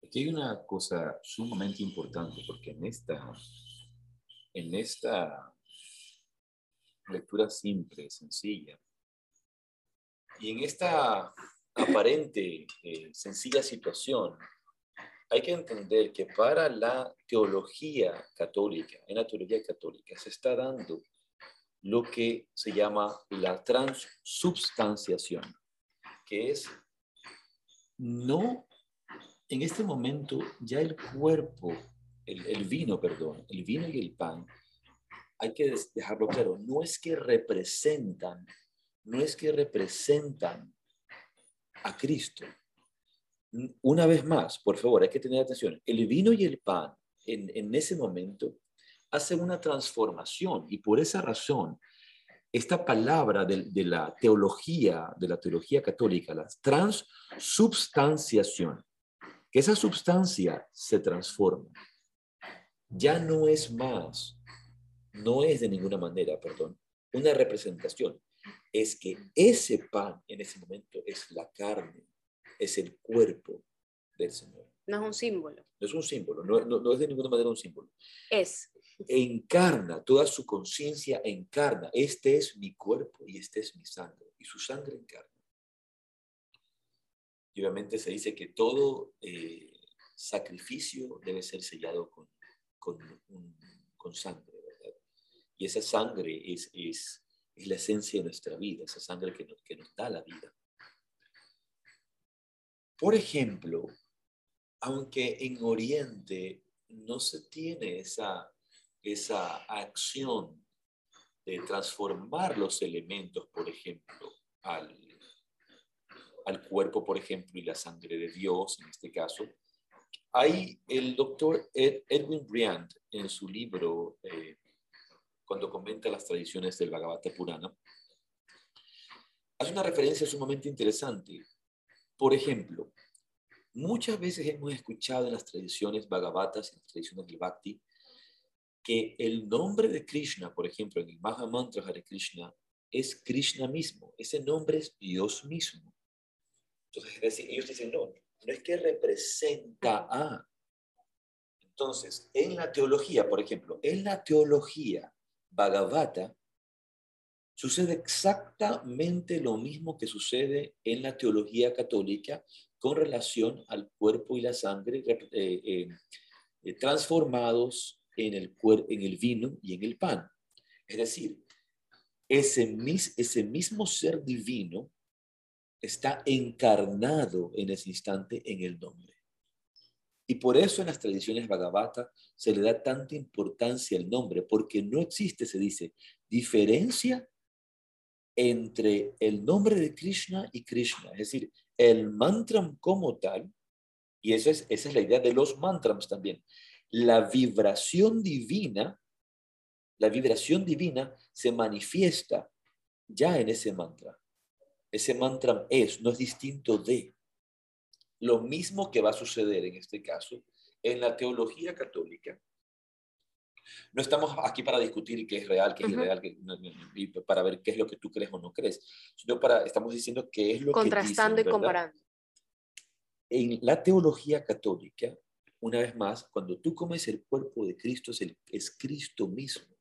Aquí hay una cosa sumamente importante, porque en esta, en esta lectura simple, sencilla, y en esta aparente, eh, sencilla situación, hay que entender que para la teología católica, en la teología católica, se está dando lo que se llama la transubstanciación, que es no, en este momento ya el cuerpo, el, vino, perdón, el vino y el pan, hay que dejarlo claro, no es que representan, no es que representan a Cristo. Una vez más, por favor, hay que tener atención. El vino y el pan en, en ese momento hacen una transformación y por esa razón esta palabra de, la teología, de la teología católica, la transubstanciación, que esa substancia se transforma. Ya no es más, no es de ninguna manera, perdón, una representación. Es que ese pan en ese momento es la carne, es el cuerpo del Señor. No es un símbolo. No es un símbolo, no, no es de ninguna manera un símbolo. Es encarna, toda su conciencia encarna, este es mi cuerpo y este es mi sangre, y su sangre encarna. Y obviamente se dice que todo eh, sacrificio debe ser sellado con, con, sangre, ¿verdad? Y esa sangre es, es, es, la esencia de nuestra vida, esa sangre que nos, que nos da la vida. Por ejemplo, aunque en Oriente no se tiene esa esa acción de transformar los elementos, por ejemplo, al, al cuerpo, por ejemplo, y la sangre de Dios, en este caso, hay el doctor Edwin Briand, en su libro, eh, cuando comenta las tradiciones del Bhagavata Purana, hace una referencia sumamente interesante. Por ejemplo, muchas veces hemos escuchado en las tradiciones Bhagavatas, en las tradiciones del Bhakti, que el nombre de Krishna, por ejemplo, en el Maha Mantra Hare Krishna, es Krishna mismo. Ese nombre es Dios mismo. Entonces, ellos dicen, no, no es que representa a. Entonces, en la teología, por ejemplo, en la teología Bhagavata, sucede exactamente lo mismo que sucede en la teología católica con relación al cuerpo y la sangre eh, eh, transformados en el, en el vino y en el pan. Es decir, ese mismo ser divino está encarnado en ese instante en el nombre. Y por eso en las tradiciones Bhagavata se le da tanta importancia al nombre, porque no existe, se dice, diferencia entre el nombre de Krishna y Krishna. Es decir, el mantram como tal, y esa es, esa es la idea de los mantrams también la vibración divina, la vibración divina se manifiesta ya en ese mantra. Ese mantra es, no es distinto de. Lo mismo que va a suceder en este caso en la teología católica. No estamos aquí para discutir qué es real, qué es irreal, y para ver qué es lo que tú crees o no crees, sino para, estamos diciendo qué es lo Contrastando que Contrastando y comparando. En la teología católica, una vez más, cuando tú comes el cuerpo de Cristo, es, el, es Cristo mismo.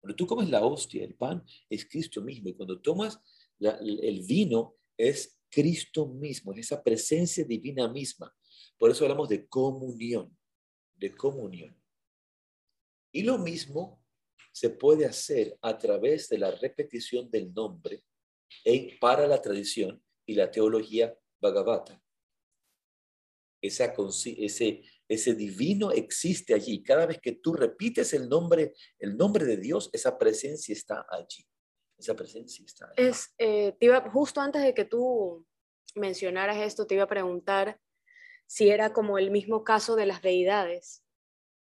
Cuando tú comes la hostia, el pan, es Cristo mismo. Y cuando tomas el vino, es Cristo mismo, es esa presencia divina misma. Por eso hablamos de comunión, de comunión. Y lo mismo se puede hacer a través de la repetición del nombre en, para la tradición y la teología Bhagavata esa, ese, ese divino existe allí. Cada vez que tú repites el nombre, el nombre de Dios, esa presencia está allí. Esa presencia está. Es, eh, iba, justo antes de que tú mencionaras esto, te iba a preguntar si era como el mismo caso de las deidades,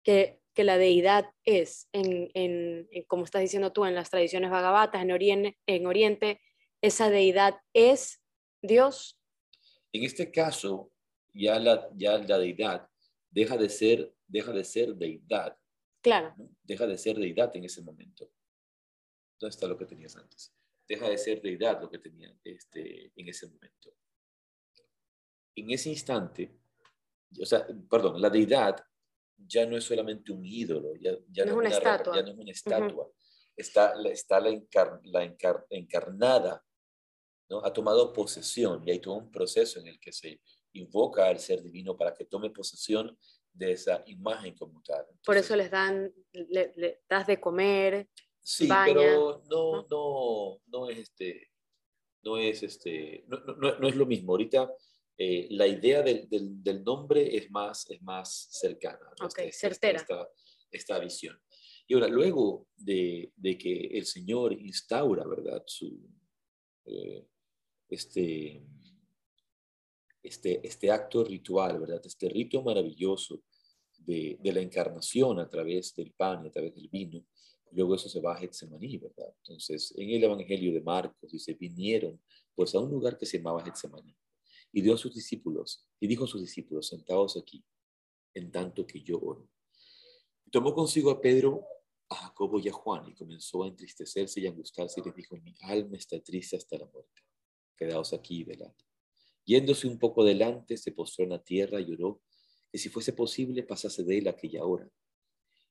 que, que la deidad es, en, en, como estás diciendo tú, en las tradiciones vagabatas, en Oriente, en Oriente, esa deidad es Dios. En este caso, ya la, ya la deidad deja de ser, deja de ser deidad. Claro. Deja de ser deidad en ese momento. ¿Dónde está lo que tenías antes? Deja de ser deidad lo que tenía este, en ese momento. En ese instante, o sea, perdón, la deidad ya no es solamente un ídolo, ya, ya no, es una, estatua. Ya no es una estatua. Está, está la, la encarnada, ¿no? ha tomado posesión y hay todo un proceso en el que se invoca al ser divino para que tome posesión de esa imagen como tal. Por eso les dan, le, das de comer. Sí, pero no, no, no, es este, no es este, no, no, no es lo mismo. Ahorita eh, la idea del, del, nombre es más, es más cercana. Okay, certera. Esta, esta, visión. Y ahora, luego de, de, que el Señor instaura, ¿verdad? Su, eh, este, este, este acto ritual, ¿verdad? Este rito maravilloso de, de, la encarnación a través del pan y a través del vino. Luego eso se va a Getsemaní, ¿verdad? Entonces, en el Evangelio de Marcos dice, vinieron pues a un lugar que se llamaba Getsemaní y dio a sus discípulos, y dijo a sus discípulos, sentados aquí, en tanto que yo oro. tomó consigo a Pedro, a Jacobo y a Juan, y comenzó a entristecerse y a angustiarse, y les dijo, mi alma está triste hasta la muerte. Quedaos aquí y velad. Yéndose un poco delante, se postró en la tierra y oró, que si fuese posible pasase de él aquella hora.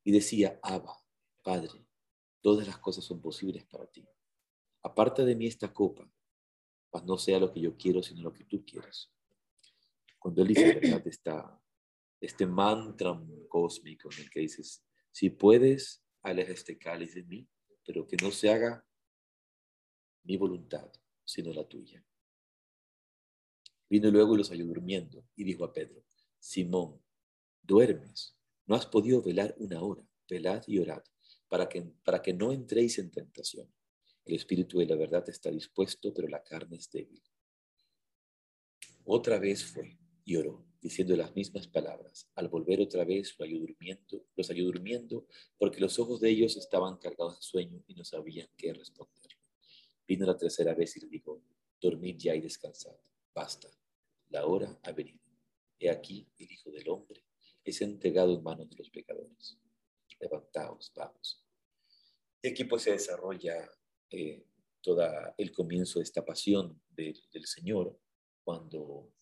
Y decía, Abba, Padre, todas las cosas son posibles para ti. Aparta de mí esta copa, pues no sea lo que yo quiero, sino lo que tú quieres. Cuando él dice, ¿verdad? Está este mantra cósmico en el que dices, si puedes, aleja este cáliz de mí, pero que no se haga mi voluntad, sino la tuya. Vino luego y los halló durmiendo y dijo a Pedro, Simón, duermes, no has podido velar una hora, velad y orad, para que, para que no entréis en tentación. El espíritu de la verdad está dispuesto, pero la carne es débil. Otra vez fue y oró, diciendo las mismas palabras. Al volver otra vez, los halló durmiendo, los halló durmiendo porque los ojos de ellos estaban cargados de sueño y no sabían qué responder. Vino la tercera vez y le dijo, dormid ya y descansad. Basta, la hora ha venido. He aquí el Hijo del Hombre es entregado en manos de los pecadores. Levantaos, vamos. Y aquí pues se desarrolla eh, todo el comienzo de esta pasión del Señor cuando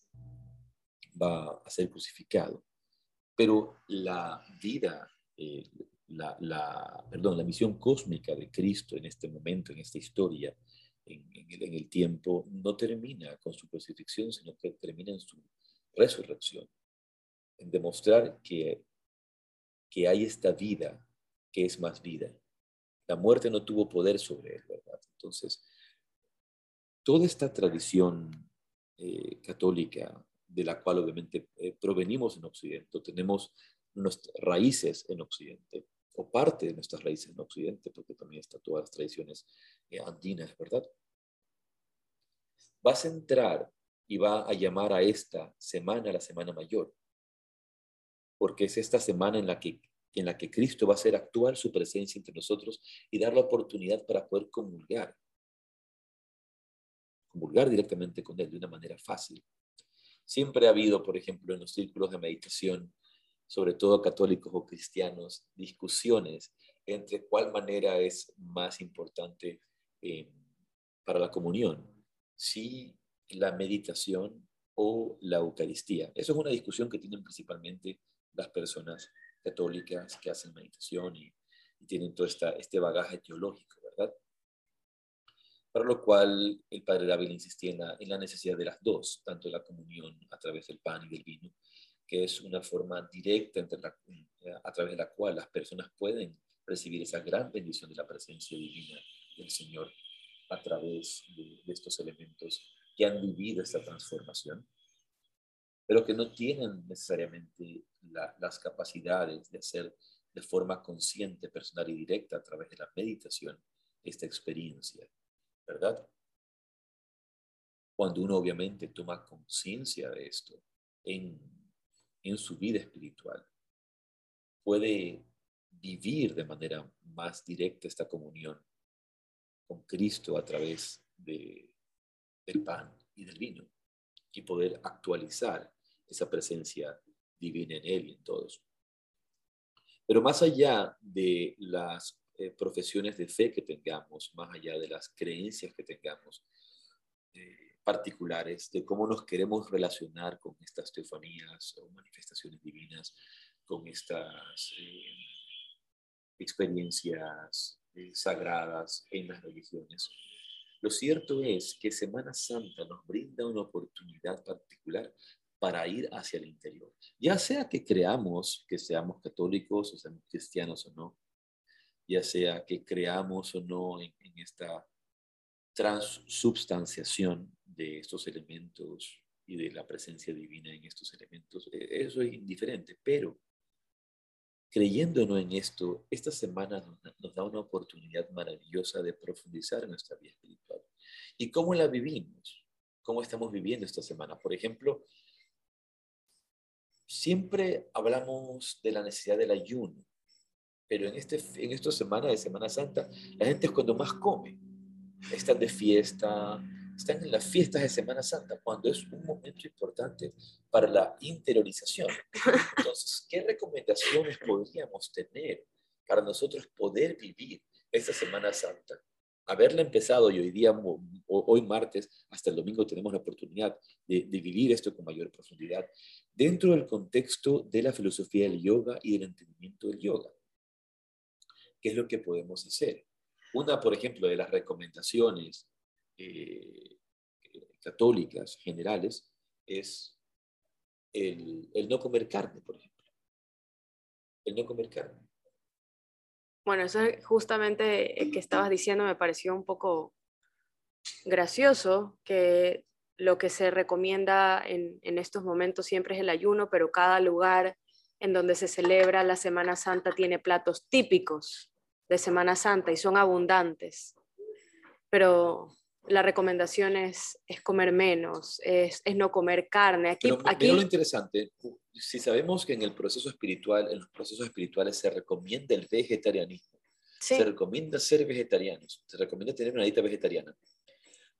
va a ser crucificado. Pero la vida, eh, la, perdón, la misión cósmica de Cristo en este momento, en esta historia, en, el, tiempo, no termina con su crucifixión, sino que termina en su resurrección, en demostrar que, que hay esta vida que es más vida la muerte no tuvo poder sobre él, ¿verdad? Entonces, toda esta tradición eh, católica, de la cual obviamente eh, provenimos en Occidente, tenemos nuestras raíces en Occidente, o parte de nuestras raíces en Occidente, porque también están todas las tradiciones eh, andinas, ¿verdad? Va a centrar y va a llamar a esta semana la Semana Mayor, porque es esta semana en la que en la que Cristo va a hacer actuar su presencia entre nosotros y dar la oportunidad para poder comulgar. Comulgar directamente con Él de una manera fácil. Siempre ha habido, por ejemplo, en los círculos de meditación, sobre todo católicos o cristianos, discusiones entre cuál manera es más importante eh, para la comunión, si la meditación o la Eucaristía. Eso es una discusión que tienen principalmente las personas católicas que hacen meditación y, tienen todo esta, este bagaje teológico, ¿verdad? Para lo cual el padre David insistía en la, necesidad de las dos, tanto la comunión a través del pan y del vino, que es una forma directa entre a través de la cual las personas pueden recibir esa gran bendición de la presencia divina del Señor a través de, de estos elementos que han vivido esta transformación pero que no tienen necesariamente las capacidades de hacer de forma consciente, personal y directa a través de la meditación esta experiencia, ¿verdad? Cuando uno obviamente toma conciencia de esto en, en su vida espiritual, puede vivir de manera más directa esta comunión con Cristo a través de, del pan y del vino y poder actualizar esa presencia divina en Él y en todos. Pero más allá de las eh, profesiones de fe que tengamos, más allá de las creencias que tengamos, eh, particulares de cómo nos queremos relacionar con estas teofanías o manifestaciones divinas, con estas eh, experiencias sagradas en las religiones. Lo cierto es que Semana Santa nos brinda una oportunidad particular para ir hacia el interior. Ya sea que creamos que seamos católicos o seamos cristianos o no, ya sea que creamos o no en, esta transubstanciación de estos elementos y de la presencia divina en estos elementos, e, eso es indiferente, pero no en esto, esta semana nos da una oportunidad maravillosa de profundizar en nuestra vida espiritual. ¿Y cómo la vivimos? ¿Cómo estamos viviendo esta semana? Por ejemplo, Siempre hablamos de la necesidad del ayuno, pero en, este, en esta semana de Semana Santa, la gente es cuando más come. Están de fiesta, están en las fiestas de Semana Santa, cuando es un momento importante para la interiorización. Entonces, ¿qué recomendaciones podríamos tener para nosotros poder vivir esta Semana Santa? haberla empezado y hoy día, hoy martes, hasta el domingo tenemos la oportunidad de, vivir esto con mayor profundidad dentro del contexto de la filosofía del yoga y del entendimiento del yoga. ¿Qué es lo que podemos hacer? Una, por ejemplo, de las recomendaciones eh, católicas generales es el, el no comer carne, por ejemplo. El no comer carne. Bueno, eso justamente eh, que estabas diciendo me pareció un poco gracioso, que lo que se recomienda en, estos momentos siempre es el ayuno, pero cada lugar en donde se celebra la Semana Santa tiene platos típicos de Semana Santa y son abundantes. Pero la recomendación es, es comer menos, es, no comer carne. Aquí, aquí... lo interesante, si sabemos que en el proceso espiritual, en los procesos espirituales se recomienda el vegetarianismo, se recomienda ser vegetarianos, se recomienda tener una dieta vegetariana.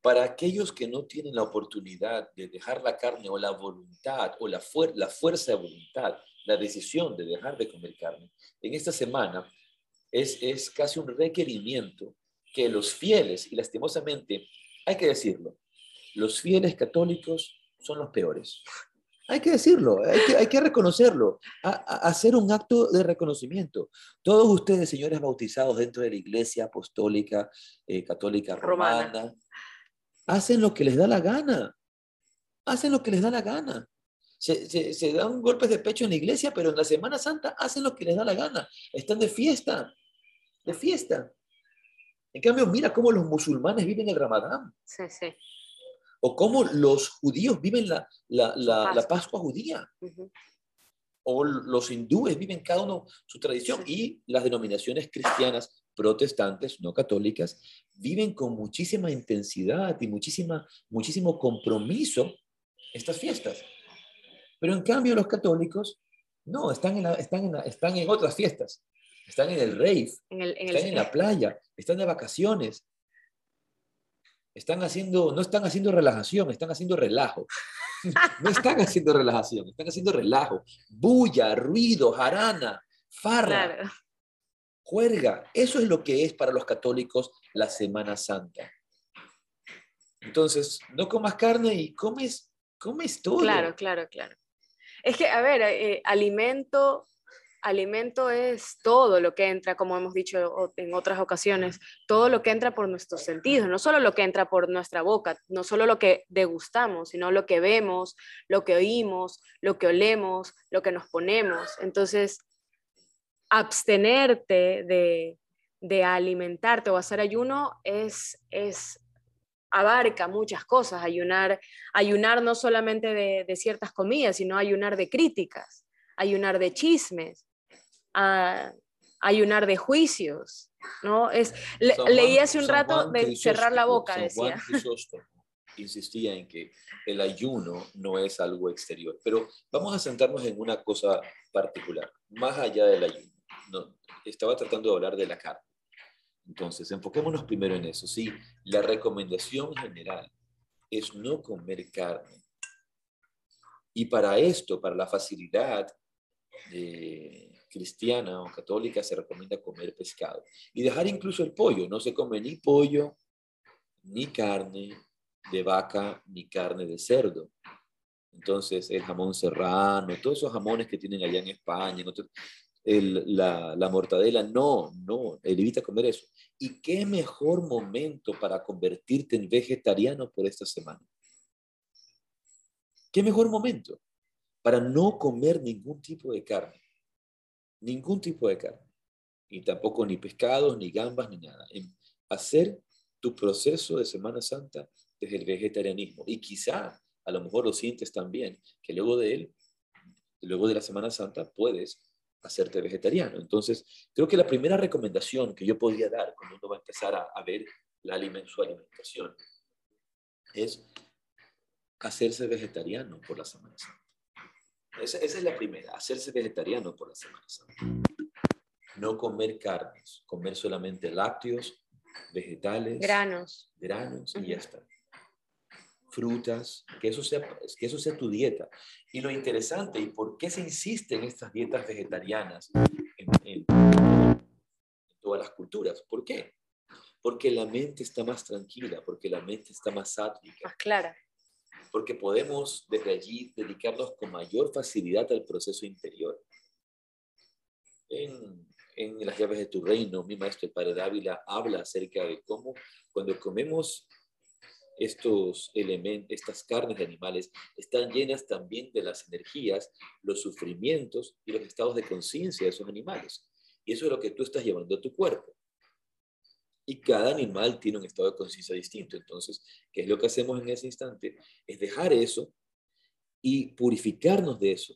Para aquellos que no tienen la oportunidad de dejar la carne o la voluntad o la, la fuerza de voluntad, la decisión de dejar de comer carne, en esta semana es, es casi un requerimiento que los fieles, y lastimosamente hay que decirlo, los fieles católicos son los peores. Hay que decirlo, hay que, reconocerlo, hacer un acto de reconocimiento. Todos ustedes, señores bautizados dentro de la Iglesia Apostólica eh, Católica Romana, hacen lo que les da la gana. Hacen lo que les da la gana. Se, se, dan golpes de pecho en la iglesia, pero en la Semana Santa hacen lo que les da la gana. Están de fiesta, de fiesta. En cambio, mira cómo los musulmanes viven el Ramadán. Sí, sí o cómo los judíos viven la, la, Pascua judía. O los hindúes viven cada uno su tradición y las denominaciones cristianas, protestantes, no católicas, viven con muchísima intensidad y muchísima, muchísimo compromiso estas fiestas. Pero en cambio los católicos, no, están en, están en, están en otras fiestas. Están en el rave, están en la playa, están de vacaciones, están haciendo, no están haciendo relajación, están haciendo relajo. No están haciendo relajación, están haciendo relajo. Bulla, ruido, jarana, farra, juerga. Eso es lo que es para los católicos la Semana Santa. Entonces, no comas carne y comes, comes todo. Claro, claro, claro. Es que, a ver, eh, alimento alimento es todo lo que entra, como hemos dicho en otras ocasiones, todo lo que entra por nuestros sentidos, no solo lo que entra por nuestra boca, no solo lo que degustamos, sino lo que vemos, lo que oímos, lo que olemos, lo que nos ponemos. Entonces, abstenerte de, alimentarte o hacer ayuno es, es abarca muchas cosas, ayunar, ayunar no solamente de, de ciertas comidas, sino ayunar de críticas, ayunar de chismes, a ayunar de juicios, ¿no? Es, leí hace un rato de cerrar la boca, decía. insistía en que el ayuno no es algo exterior, pero vamos a centrarnos en una cosa particular, más allá del ayuno. No, estaba tratando de hablar de la carne. Entonces, enfoquémonos primero en eso. Sí, la recomendación general es no comer carne. Y para esto, para la facilidad de, cristiana o católica se recomienda comer pescado y dejar incluso el pollo. No se come ni pollo, ni carne, de vaca ni carne de cerdo. Entonces, el jamón serrano, todos esos jamones que tienen allá en España, la, la, mortadela, no, no, evita comer eso. ¿Y qué mejor momento para convertirte en vegetariano por esta semana? ¿Qué mejor momento para no comer ningún tipo de carne? Ningún tipo de carne. Y tampoco ni pescados, ni gambas, ni nada. hacer tu proceso de Semana Santa desde el vegetarianismo. Y quizá, a lo mejor lo sientes también, que luego de él, luego de la Semana Santa, puedes hacerte vegetariano. Entonces, creo que la primera recomendación que yo podría dar cuando uno va a empezar a, ver la su alimentación es hacerse vegetariano por la Semana Santa. Esa, esa, es la primera, hacerse vegetariano por la Semana Santa. No comer carnes, comer solamente lácteos, vegetales, granos, granos y ya está. Frutas, que eso, sea, que eso sea tu dieta. Y lo interesante, ¿y por qué se insiste en estas dietas vegetarianas en, todas las culturas? ¿Por qué? Porque la mente está más tranquila, porque la mente está más sátrica. Más clara. Porque podemos desde allí dedicarnos con mayor facilidad al proceso interior. En, en las llaves de tu reino, mi maestro el padre Dávila habla acerca de cómo cuando comemos estos elementos, estas carnes de animales, están llenas también de las energías, los sufrimientos y los estados de conciencia de esos animales. Y eso es lo que tú estás llevando a tu cuerpo. Y cada animal tiene un estado de conciencia distinto. Entonces, ¿qué es lo que hacemos en ese instante? Es dejar eso y purificarnos de eso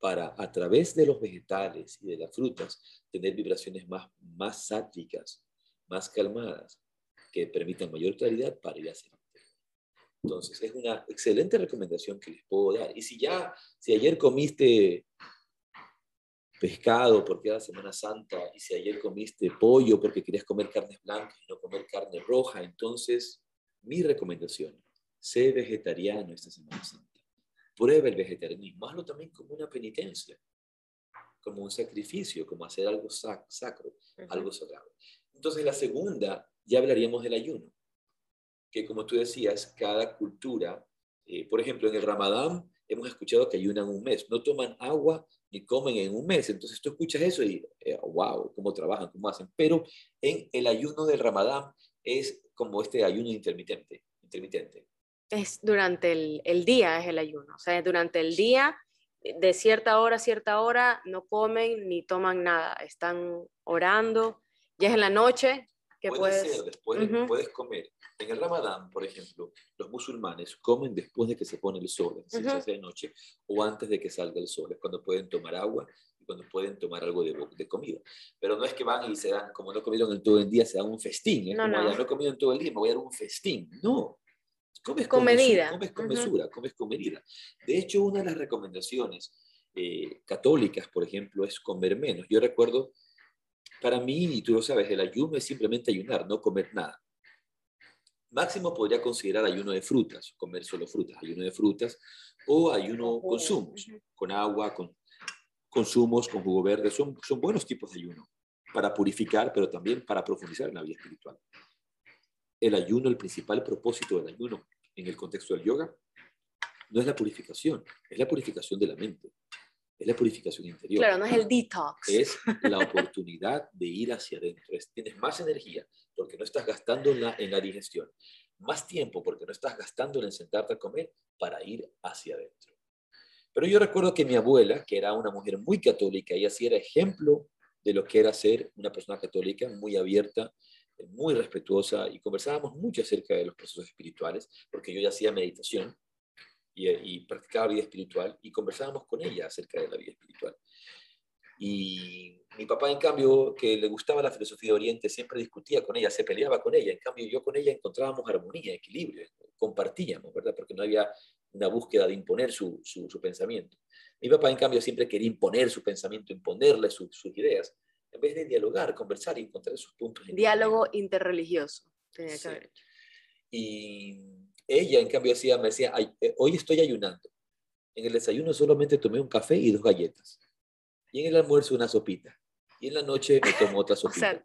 para a través de los vegetales y de las frutas tener vibraciones más, más sátricas, más calmadas, que permitan mayor claridad para ir hacia Entonces, es una excelente recomendación que les puedo dar. Y si ya, si ayer comiste pescado porque era Semana Santa, y si ayer comiste pollo porque querías comer carnes blancas y no comer carne roja, entonces mi recomendación, sé vegetariano esta Semana Santa prueba el vegetarianismo, hazlo también como una penitencia, como un sacrificio, como hacer algo sacro, algo sagrado. Entonces, la segunda, ya hablaríamos del ayuno, que como tú decías, cada cultura, eh, por ejemplo, en el Ramadán hemos escuchado que ayunan un mes, no toman agua ni comen en un mes. Entonces tú escuchas eso y, wow, eh, cómo trabajan, cómo hacen. Pero en el ayuno del Ramadán es como este ayuno intermitente. intermitente es durante el, día, es el ayuno. O sea, durante el día, de cierta hora a cierta hora, no comen ni toman nada. Están orando. Ya es en la noche que puedes... Ser, después puedes comer. En el Ramadán, por ejemplo, los musulmanes comen después de que se pone el sol, si se hace de noche, o antes de que salga el sol. Es cuando pueden tomar agua y cuando pueden tomar algo de, de, comida. Pero no es que van y se dan, como no comieron en todo el día, se dan un festín. ¿eh? No, no. no he comido en todo el día, me voy a dar un festín. No, Comes con, medida. Comes con mesura, comes con medida. De hecho, una de las recomendaciones eh, católicas, por ejemplo, es comer menos. Yo recuerdo, para mí, y tú lo sabes, el ayuno es simplemente ayunar, no comer nada. Máximo podría considerar ayuno de frutas, comer solo frutas, ayuno de frutas, o ayuno con zumos, con agua, con consumos, con jugo verde. Son, son buenos tipos de ayuno para purificar, pero también para profundizar en la vida espiritual el ayuno, el principal propósito del ayuno en el contexto del yoga, no es la purificación, es la purificación de la mente, es la purificación interior. Claro, no es el detox. Es la oportunidad de ir hacia adentro. tienes más energía porque no estás gastándola en la digestión, más tiempo porque no estás gastándola en sentarte a comer para ir hacia adentro. Pero yo recuerdo que mi abuela, que era una mujer muy católica, ella sí era ejemplo de lo que era ser una persona católica, muy abierta, muy respetuosa y conversábamos mucho acerca de los procesos espirituales, porque yo ya hacía meditación y, y practicaba vida espiritual y conversábamos con ella acerca de la vida espiritual. Y mi papá, en cambio, que le gustaba la filosofía de Oriente, siempre discutía con ella, se peleaba con ella. En cambio, yo con ella encontrábamos armonía, equilibrio, compartíamos, ¿verdad? Porque no había una búsqueda de imponer su, su, pensamiento. Mi papá, en cambio, siempre quería imponer su pensamiento, imponerle sus ideas en vez de dialogar, conversar y encontrar esos puntos. Diálogo interreligioso. Y ella, en cambio, decía, me decía, eh, hoy estoy ayunando. En el desayuno solamente tomé un café y dos galletas. Y en el almuerzo una sopita. Y en la noche me tomo otra sopita.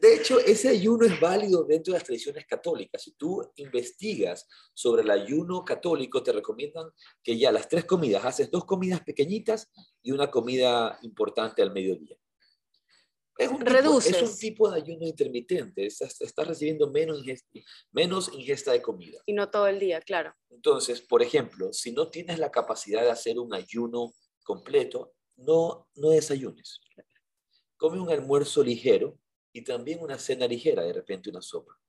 de hecho, ese ayuno es válido dentro de las tradiciones católicas. Si tú investigas sobre el ayuno católico, te recomiendan que ya las tres comidas, haces dos comidas pequeñitas y una comida importante al mediodía. Es un, tipo, es un tipo de ayuno intermitente, estás, recibiendo menos ingesta, menos ingesta de comida. Y no todo el día, claro. Entonces, por ejemplo, si no tienes la capacidad de hacer un ayuno completo, no, no desayunes. Come un almuerzo ligero y también una cena ligera, de repente una sopa.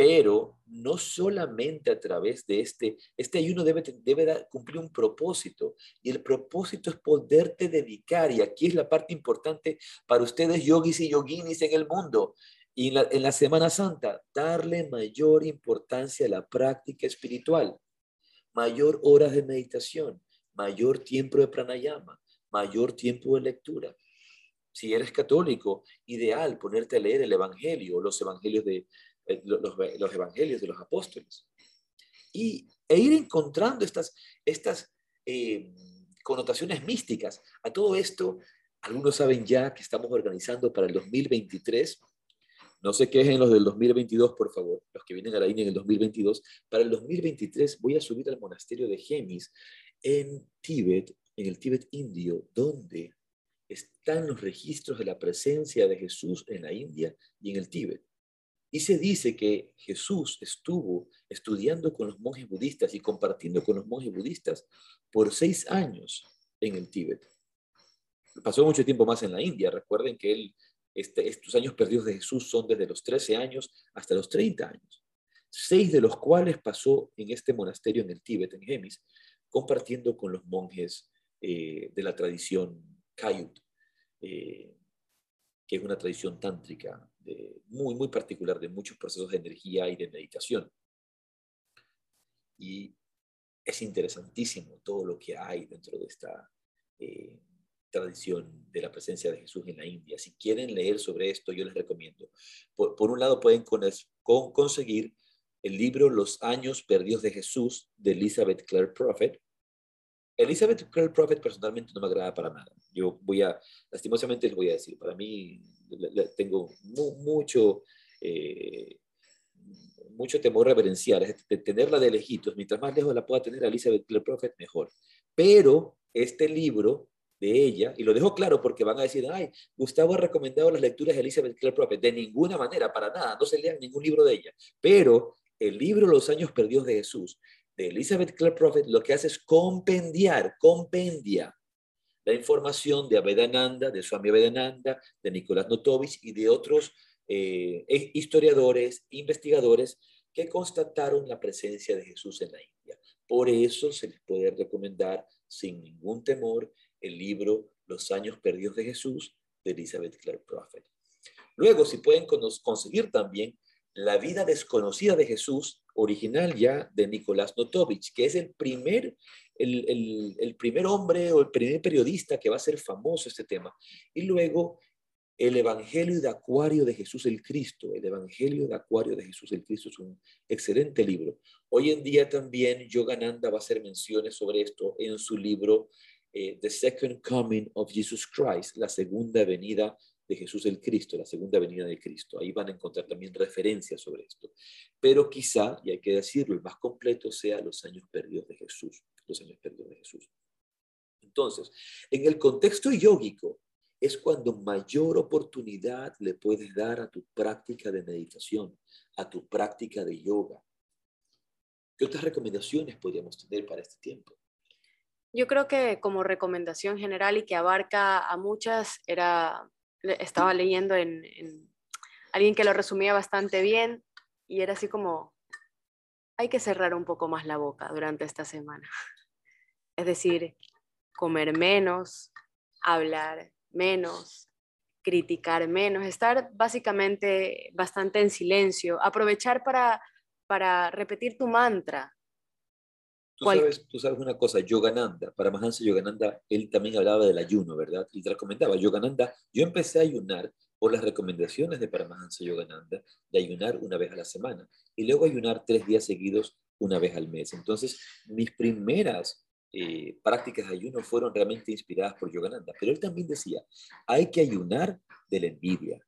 Pero no solamente a través de este, este ayuno debe, debe cumplir un propósito y el propósito es poderte dedicar, y aquí es la parte importante para ustedes yogis y yoginis en el mundo, y en la, Semana Santa, darle mayor importancia a la práctica espiritual, mayor horas de meditación, mayor tiempo de pranayama, mayor tiempo de lectura. Si eres católico, ideal ponerte a leer el Evangelio, los evangelios de, eh, los, evangelios de los apóstoles. Y, e ir encontrando estas, estas eh, connotaciones místicas. A todo esto, algunos saben ya que estamos organizando para el 2023. No sé qué es en los del 2022, por favor, los que vienen a la India en el 2022. Para el 2023 voy a subir al monasterio de Gemis en Tíbet, en el Tíbet indio, donde están los registros de la presencia de Jesús en la India y en el Tíbet. Y se dice que Jesús estuvo estudiando con los monjes budistas y compartiendo con los monjes budistas por seis años en el Tíbet. Pasó mucho tiempo más en la India. Recuerden que este, estos años perdidos de Jesús son desde los 13 años hasta los 30 años. Seis de los cuales pasó en este monasterio en el Tíbet, en Gemis, compartiendo con los monjes eh, de la tradición Kayut, eh, que es una tradición tántrica muy, muy particular de muchos procesos de energía y de meditación. Y es interesantísimo todo lo que hay dentro de esta eh, tradición de la presencia de Jesús en la India. Si quieren leer sobre esto, yo les recomiendo. Por, un lado, pueden conseguir el libro Los años perdidos de Jesús de Elizabeth Clare Prophet, Elizabeth Curl Prophet personalmente no me agrada para nada. Yo voy a, lastimosamente les voy a decir, para mí tengo mucho, eh, mucho temor reverencial, de tenerla de lejitos. Mientras más lejos la pueda tener Elizabeth Clare Prophet, mejor. Pero este libro de ella, y lo dejo claro porque van a decir, ay, Gustavo ha recomendado las lecturas de Elizabeth Clare Prophet. De ninguna manera, para nada, no se lean ningún libro de ella. Pero el libro Los años perdidos de Jesús Elizabeth Clare Prophet lo que hace es compendiar, compendia la información de Avedananda, de Swami Avedananda, de Nicolás Notovich y de otros eh, e, historiadores, investigadores que constataron la presencia de Jesús en la India. Por eso se les puede recomendar sin ningún temor el libro Los años perdidos de Jesús de Elizabeth Clare Prophet. Luego, si pueden conseguir también la vida desconocida de Jesús, original ya de Nicolás Notovich, que es el primer, el, primer hombre o el primer periodista que va a ser famoso este tema. Y luego el Evangelio de Acuario de Jesús el Cristo. El Evangelio de Acuario de Jesús el Cristo es un excelente libro. Hoy en día también Yogananda va a hacer menciones sobre esto en su libro eh, The Second Coming of Jesus Christ, la segunda venida de Jesús el Cristo, la segunda venida de Cristo. Ahí van a encontrar también referencias sobre esto. Pero quizá, y hay que decirlo, el más completo sea los años perdidos de Jesús, los años perdidos de Jesús. Entonces, en el contexto yógico, es cuando mayor oportunidad le puedes dar a tu práctica de meditación, a tu práctica de yoga. ¿Qué otras recomendaciones podríamos tener para este tiempo? Yo creo que como recomendación general y que abarca a muchas era estaba leyendo en, alguien que lo resumía bastante bien y era así como, hay que cerrar un poco más la boca durante esta semana. Es decir, comer menos, hablar menos, criticar menos, estar básicamente bastante en silencio, aprovechar para, para repetir tu mantra, Tú sabes, tú sabes, una cosa, Yogananda, para Mahansa Yogananda, él también hablaba del ayuno, ¿verdad? Y te recomendaba, Yogananda, yo empecé a ayunar por las recomendaciones de Paramahansa Yogananda de ayunar una vez a la semana y luego ayunar tres días seguidos una vez al mes. Entonces, mis primeras eh, prácticas de ayuno fueron realmente inspiradas por Yogananda. Pero él también decía, hay que ayunar de la envidia,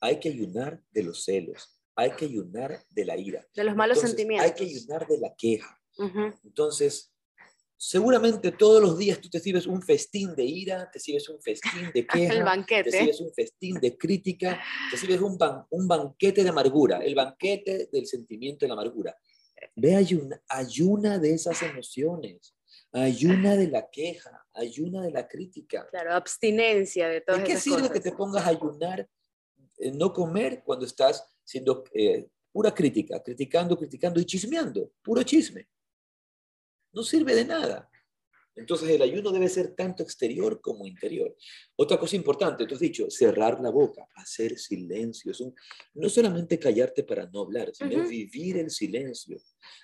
hay que ayunar de los celos, hay que ayunar de la ira. De los malos sentimientos. Hay que ayunar de la queja. Entonces, seguramente todos los días tú te sirves un festín de ira, te sirves un festín de queja, el banquete. te sirves un festín de crítica, te sirves un, un banquete de amargura, el banquete del sentimiento de la amargura. Ve, ayuna, ayuna de esas emociones, ayuna de la queja, ayuna de la crítica. Claro, abstinencia de todas ¿De qué sirve que te pongas a ayunar, eh, no comer cuando estás siendo eh, pura crítica, criticando, criticando y chismeando, puro chisme? No sirve de nada. Entonces el ayuno debe ser tanto exterior como interior. Otra cosa importante, tú has dicho, cerrar la boca, hacer silencio. no solamente callarte para no hablar, sino vivir el silencio.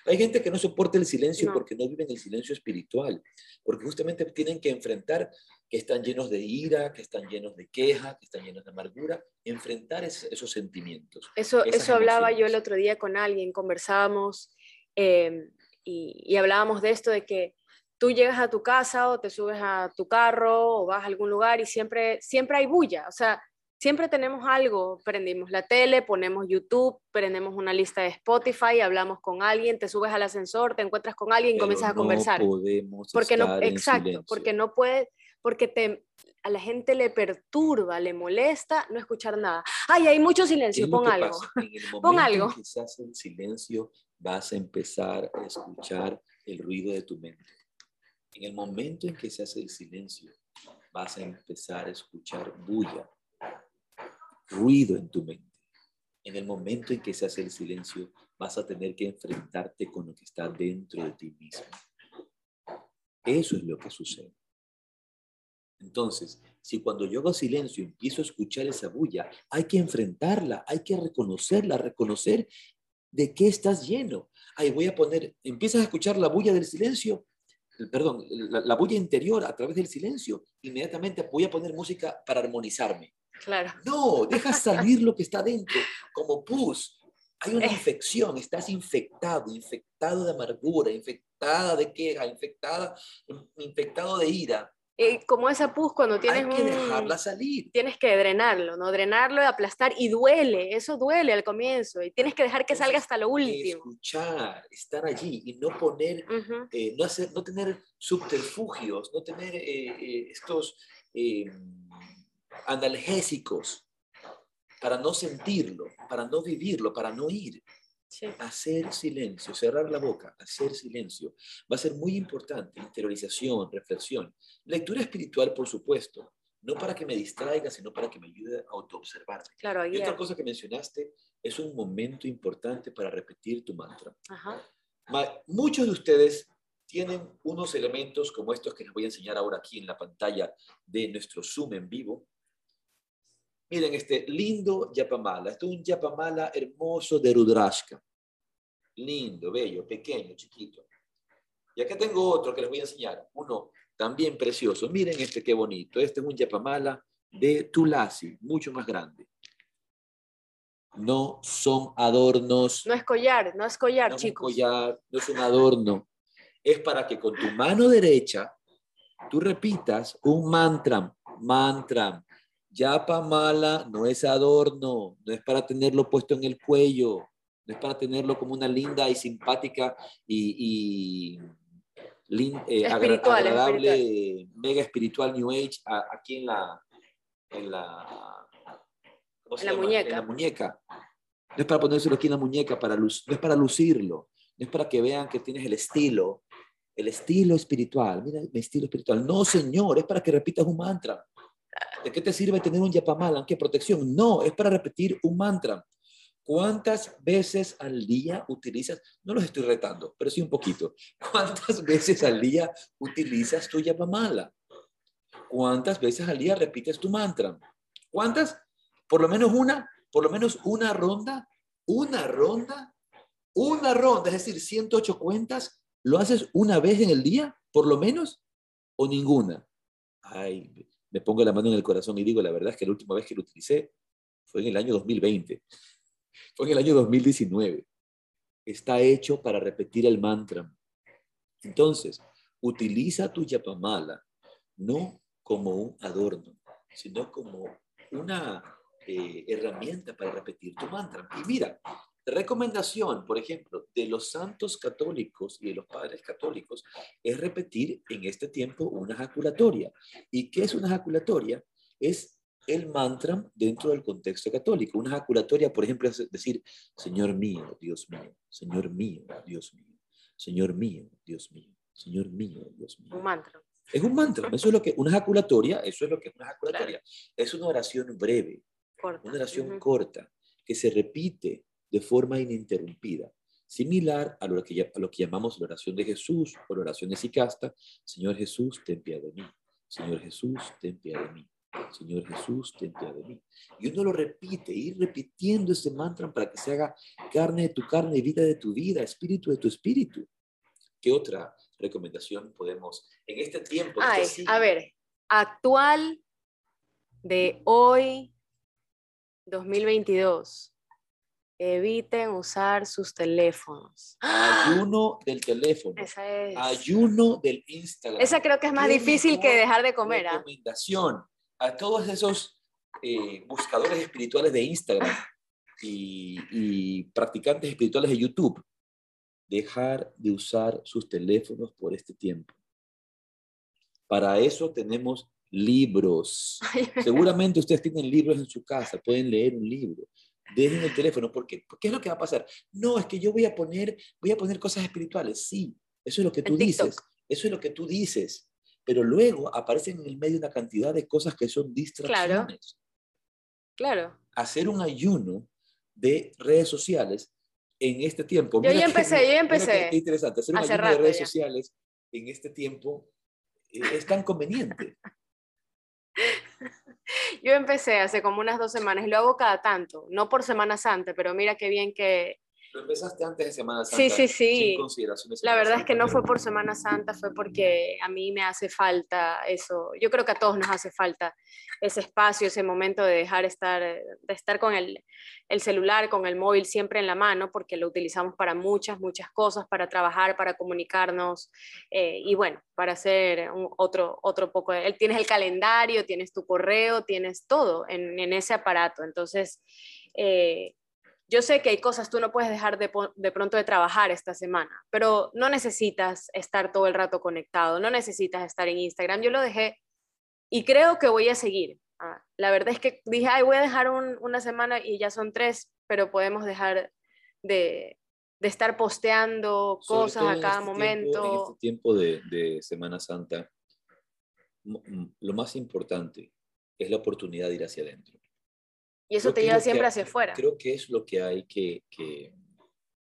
Hay gente que no soporta el silencio porque no viven el silencio espiritual, porque justamente tienen que enfrentar que están llenos de ira, que están llenos de queja, que están llenos de amargura, enfrentar esos sentimientos. Eso, eso hablaba yo el otro día con alguien, conversábamos eh, y, y hablábamos de esto, de que tú llegas a tu casa o te subes a tu carro o vas a algún lugar y siempre, siempre hay bulla, o sea, siempre tenemos algo, prendimos la tele, ponemos YouTube, prendemos una lista de Spotify, hablamos con alguien, te subes al ascensor, te encuentras con alguien, comienzas a conversar. Podemos porque no, exacto, porque no puedes, porque te, a la gente le perturba, le molesta no escuchar nada. Ay, hay mucho silencio, pon algo. pon algo. En que el silencio, vas a empezar a escuchar el ruido de tu mente. En el momento en que se hace el silencio, vas a empezar a escuchar bulla, ruido en tu mente. En el momento en que se hace el silencio, vas a tener que enfrentarte con lo que está dentro de ti mismo. Eso es lo que sucede. Entonces, si cuando yo hago silencio empiezo a escuchar esa bulla, hay que enfrentarla, hay que reconocerla, reconocer de qué estás lleno. Ahí voy a poner, empiezas a escuchar la bulla del silencio, perdón, la, bulla interior a través del silencio, inmediatamente voy a poner música para armonizarme. Claro. No, deja salir lo que está dentro, como pus. Hay una infección, estás infectado, infectado de amargura, infectada de queja, infectada, infectado de ira. Eh, como esa pus cuando tienes Hay que dejarla salir. Tienes que drenarlo, ¿no? Drenarlo, aplastar y duele, eso duele al comienzo y tienes que dejar que salga hasta lo último. Escuchar, estar allí y no poner, eh, no, hacer, no tener subterfugios, no tener eh, estos analgésicos para no sentirlo, para no vivirlo, para no ir. Hacer silencio, cerrar la boca, hacer silencio. Va a ser muy importante. Interiorización, reflexión. Lectura espiritual, por supuesto. No para que me distraiga, sino para que me ayude a autoobservarme. Claro, y otra cosa que mencionaste es un momento importante para repetir tu mantra. muchos de ustedes tienen unos elementos como estos que les voy a enseñar ahora aquí en la pantalla de nuestro Zoom en vivo. Miren este lindo yapamala. Esto es un yapamala hermoso de Rudrashka. Lindo, bello, pequeño, chiquito. Y acá tengo otro que les voy a enseñar. Uno también precioso. Miren este qué bonito. Este es un yapamala de Tulasi, mucho más grande. No son adornos. No es collar, no es collar, no chicos. Es collar, no es un adorno. Es para que con tu mano derecha tú repitas un mantra, mantra, Yapa mala no es adorno, no es para tenerlo puesto en el cuello, no es para tenerlo como una linda y simpática y, eh, agradable, mega espiritual New Age aquí en la, en la, muñeca. En la muñeca. No es para ponérselo aquí en la muñeca, para no es para lucirlo, no es para que vean que tienes el estilo, el estilo espiritual. Mira mi estilo espiritual. No, señor, es para que repitas un mantra. ¿De qué te sirve tener un yapamala? ¿Qué protección? No, es para repetir un mantra. ¿Cuántas veces al día utilizas? No los estoy retando, pero sí un poquito. ¿Cuántas veces al día utilizas tu yapamala? ¿Cuántas veces al día repites tu mantra? ¿Cuántas? Por lo menos una, por lo menos una ronda, una ronda, una ronda, es decir, 108 cuentas, ¿lo haces una vez en el día, por lo menos, o ninguna? Ay, me pongo la mano en el corazón y digo, la verdad es que la última vez que lo utilicé fue en el año 2020, fue en el año 2019. Está hecho para repetir el mantra. Entonces, Utiliza tu yapamala no como un adorno, sino como una eh, herramienta para repetir tu mantra. Y mira, recomendación, por ejemplo, de los santos católicos y de los padres católicos es repetir en este tiempo una jaculatoria. ¿Y qué es una jaculatoria? Es el mantra dentro del contexto católico. Una jaculatoria, por ejemplo, es decir, Señor mío, Dios mío, Señor mío, Dios mío, Señor mío, Dios mío, Señor mío, Dios mío. Un mantra. Es un mantra, eso es lo que, una jaculatoria, eso es lo que es una jaculatoria. Es una oración breve, una oración corta, que se repite de forma ininterrumpida, similar a lo, que, a lo que llamamos la oración de Jesús o la oración de Sicasta, Señor Jesús, ten piedad de mí, Señor Jesús, ten piedad de mí, Señor Jesús, ten piedad de mí. Y uno lo repite, ir repitiendo ese mantra para que se haga carne de tu carne, vida de tu vida, espíritu de tu espíritu. ¿Qué otra recomendación podemos en este tiempo? a ver, actual de hoy, 2022. Eviten usar sus teléfonos. Ayuno del teléfono. Esa es. Ayuno del Instagram. Esa creo que es más difícil que dejar de comer. ¿ah? Recomendación a todos esos eh, buscadores espirituales de Instagram y, y practicantes espirituales de YouTube. Dejar de usar sus teléfonos por este tiempo. Para eso tenemos libros. Seguramente ustedes tienen libros en su casa, pueden leer un libro. Dejen el teléfono, ¿por qué? ¿Qué es lo que va a pasar? No, es que yo voy a poner, voy a poner cosas espirituales. Sí, eso es lo que tú dices. Eso es lo que tú dices. Pero luego aparecen en el medio una cantidad de cosas que son distracciones. Claro. Hacer un ayuno de redes sociales en este tiempo. Yo ya empecé, yo ya empecé. Qué interesante. Hacer un ayuno de redes sociales en este tiempo eh, es tan conveniente. Yo empecé hace como unas dos semanas y lo hago cada tanto, no por Semana Santa, pero mira qué bien que, lo empezaste antes de Semana Santa. Sí, sí, sí. La verdad es que no fue por Semana Santa, fue porque a mí me hace falta eso. Yo creo que a todos nos hace falta ese espacio, ese momento de dejar estar, de estar con el, el celular, con el móvil siempre en la mano, porque lo utilizamos para muchas, muchas cosas, para trabajar, para comunicarnos eh, y bueno, para hacer otro, otro poco. De, tienes el calendario, tienes tu correo, tienes todo en, en ese aparato. Entonces, eh, yo sé que hay cosas, tú no puedes dejar de, pronto de trabajar esta semana, pero no necesitas estar todo el rato conectado, no necesitas estar en Instagram. Yo lo dejé y creo que voy a seguir. Ah, la verdad es que dije, ay, voy a dejar una semana y ya son tres, pero podemos dejar de, estar posteando cosas a cada este momento. en este tiempo de, de Semana Santa, lo más importante es la oportunidad de ir hacia adentro. Y eso te lleva siempre hacia afuera. Creo que es lo que hay que, que,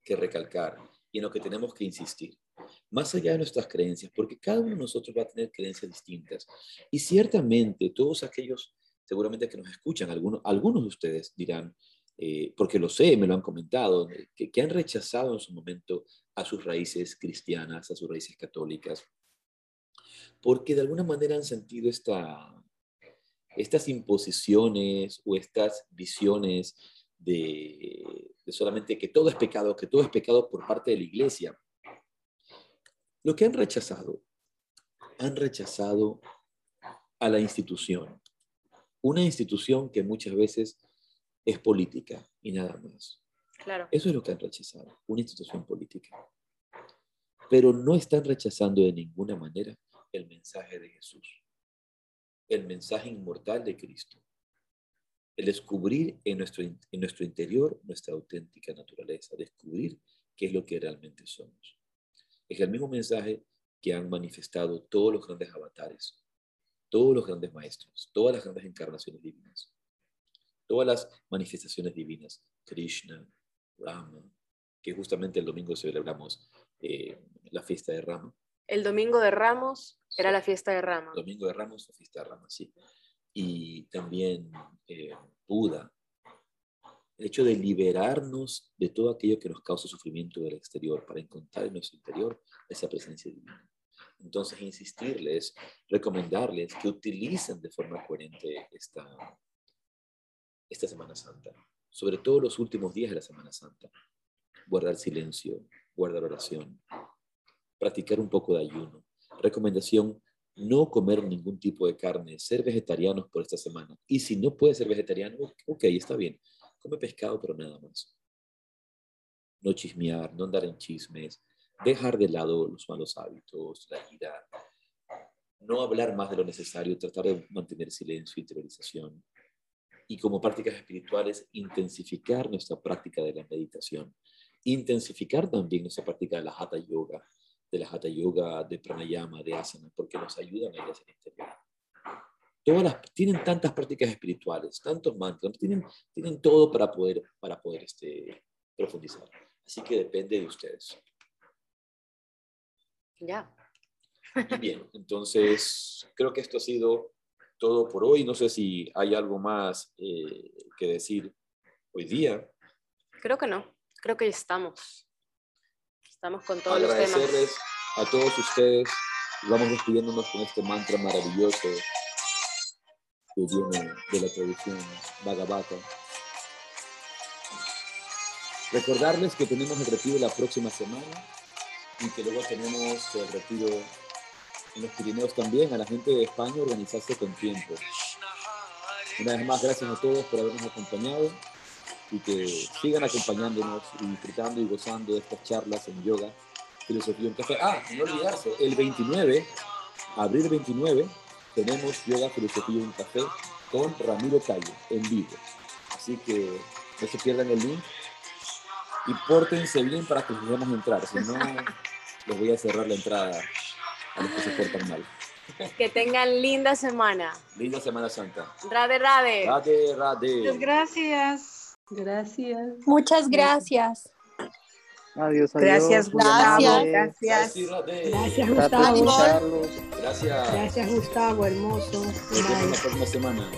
que, recalcar y en lo que tenemos que insistir. Más allá de nuestras creencias, porque cada uno de nosotros va a tener creencias distintas. Y ciertamente todos aquellos, seguramente que nos escuchan, algunos, algunos de ustedes dirán, eh, porque lo sé, me lo han comentado, que, que han rechazado en su momento a sus raíces cristianas, a sus raíces católicas, porque de alguna manera han sentido esta, estas imposiciones o estas visiones de, solamente que todo es pecado, que todo es pecado por parte de la iglesia, lo que han rechazado, han rechazado a la institución, una institución que muchas veces es política y nada más. Claro. Eso es lo que han rechazado, una institución política. Pero no están rechazando de ninguna manera el mensaje de Jesús el mensaje inmortal de Cristo. El descubrir en nuestro, en nuestro interior nuestra auténtica naturaleza, descubrir qué es lo que realmente somos. Es el mismo mensaje que han manifestado todos los grandes avatares, todos los grandes maestros, todas las grandes encarnaciones divinas, todas las manifestaciones divinas, Krishna, Rama, que justamente el domingo celebramos eh, la fiesta de Rama. El domingo de Ramos era la fiesta de Rama. Domingo de Ramos o fiesta de Rama, sí. Y también eh, Buda. El hecho de liberarnos de todo aquello que nos causa sufrimiento del exterior para encontrar en nuestro interior esa presencia divina. Entonces, insistirles, recomendarles que utilicen de forma coherente esta, esta Semana Santa, sobre todo los últimos días de la Semana Santa. Guardar silencio, guardar oración, practicar un poco de ayuno, Recomendación, no comer ningún tipo de carne, ser vegetarianos por esta semana. Y si no puedes ser vegetariano, ok, está bien. Come pescado, pero nada más. No chismear, no andar en chismes, dejar de lado los malos hábitos, la ira, no hablar más de lo necesario, tratar de mantener silencio, interiorización. Y como prácticas espirituales, intensificar nuestra práctica de la meditación, intensificar también nuestra práctica de la Hatha Yoga, de la Hatha Yoga, de Pranayama, de Asana, porque nos ayudan a ir hacia el interior. Todas las, tienen tantas prácticas espirituales, tantos mantras, tienen, tienen todo para poder, para poder este, profundizar. Así que depende de ustedes. Ya. Bien, entonces creo que esto ha sido todo por hoy. No sé si hay algo más eh, que decir hoy día. Creo que no, creo que ya estamos. Estamos con todos los temas. Agradecerles a todos ustedes. Vamos despidiéndonos con este mantra maravilloso que viene de la tradición Bhagavata. Recordarles que tenemos el retiro la próxima semana y que luego tenemos el retiro en los Pirineos también, a la gente de España organizarse con tiempo. Una vez más, gracias a todos por habernos acompañado y que sigan acompañándonos y disfrutando y gozando de estas charlas en yoga, filosofía y un café. Ah, no olvidarse, el 29, abril 29, tenemos yoga, filosofía y un café con Ramiro Calle en vivo. Así que no se pierdan el link y pórtense bien para que podamos entrar, si no les voy a cerrar la entrada a los que se portan mal. Que tengan linda semana. Linda Semana Santa. Rade, rade. Rade, rade. Muchas gracias. Gracias. Muchas gracias. Adiós, adiós. Gracias, Gustavo. Gracias. Gracias, Gustavo. Gracias. Gracias, Gustavo, hermoso. Nos vemos la próxima semana.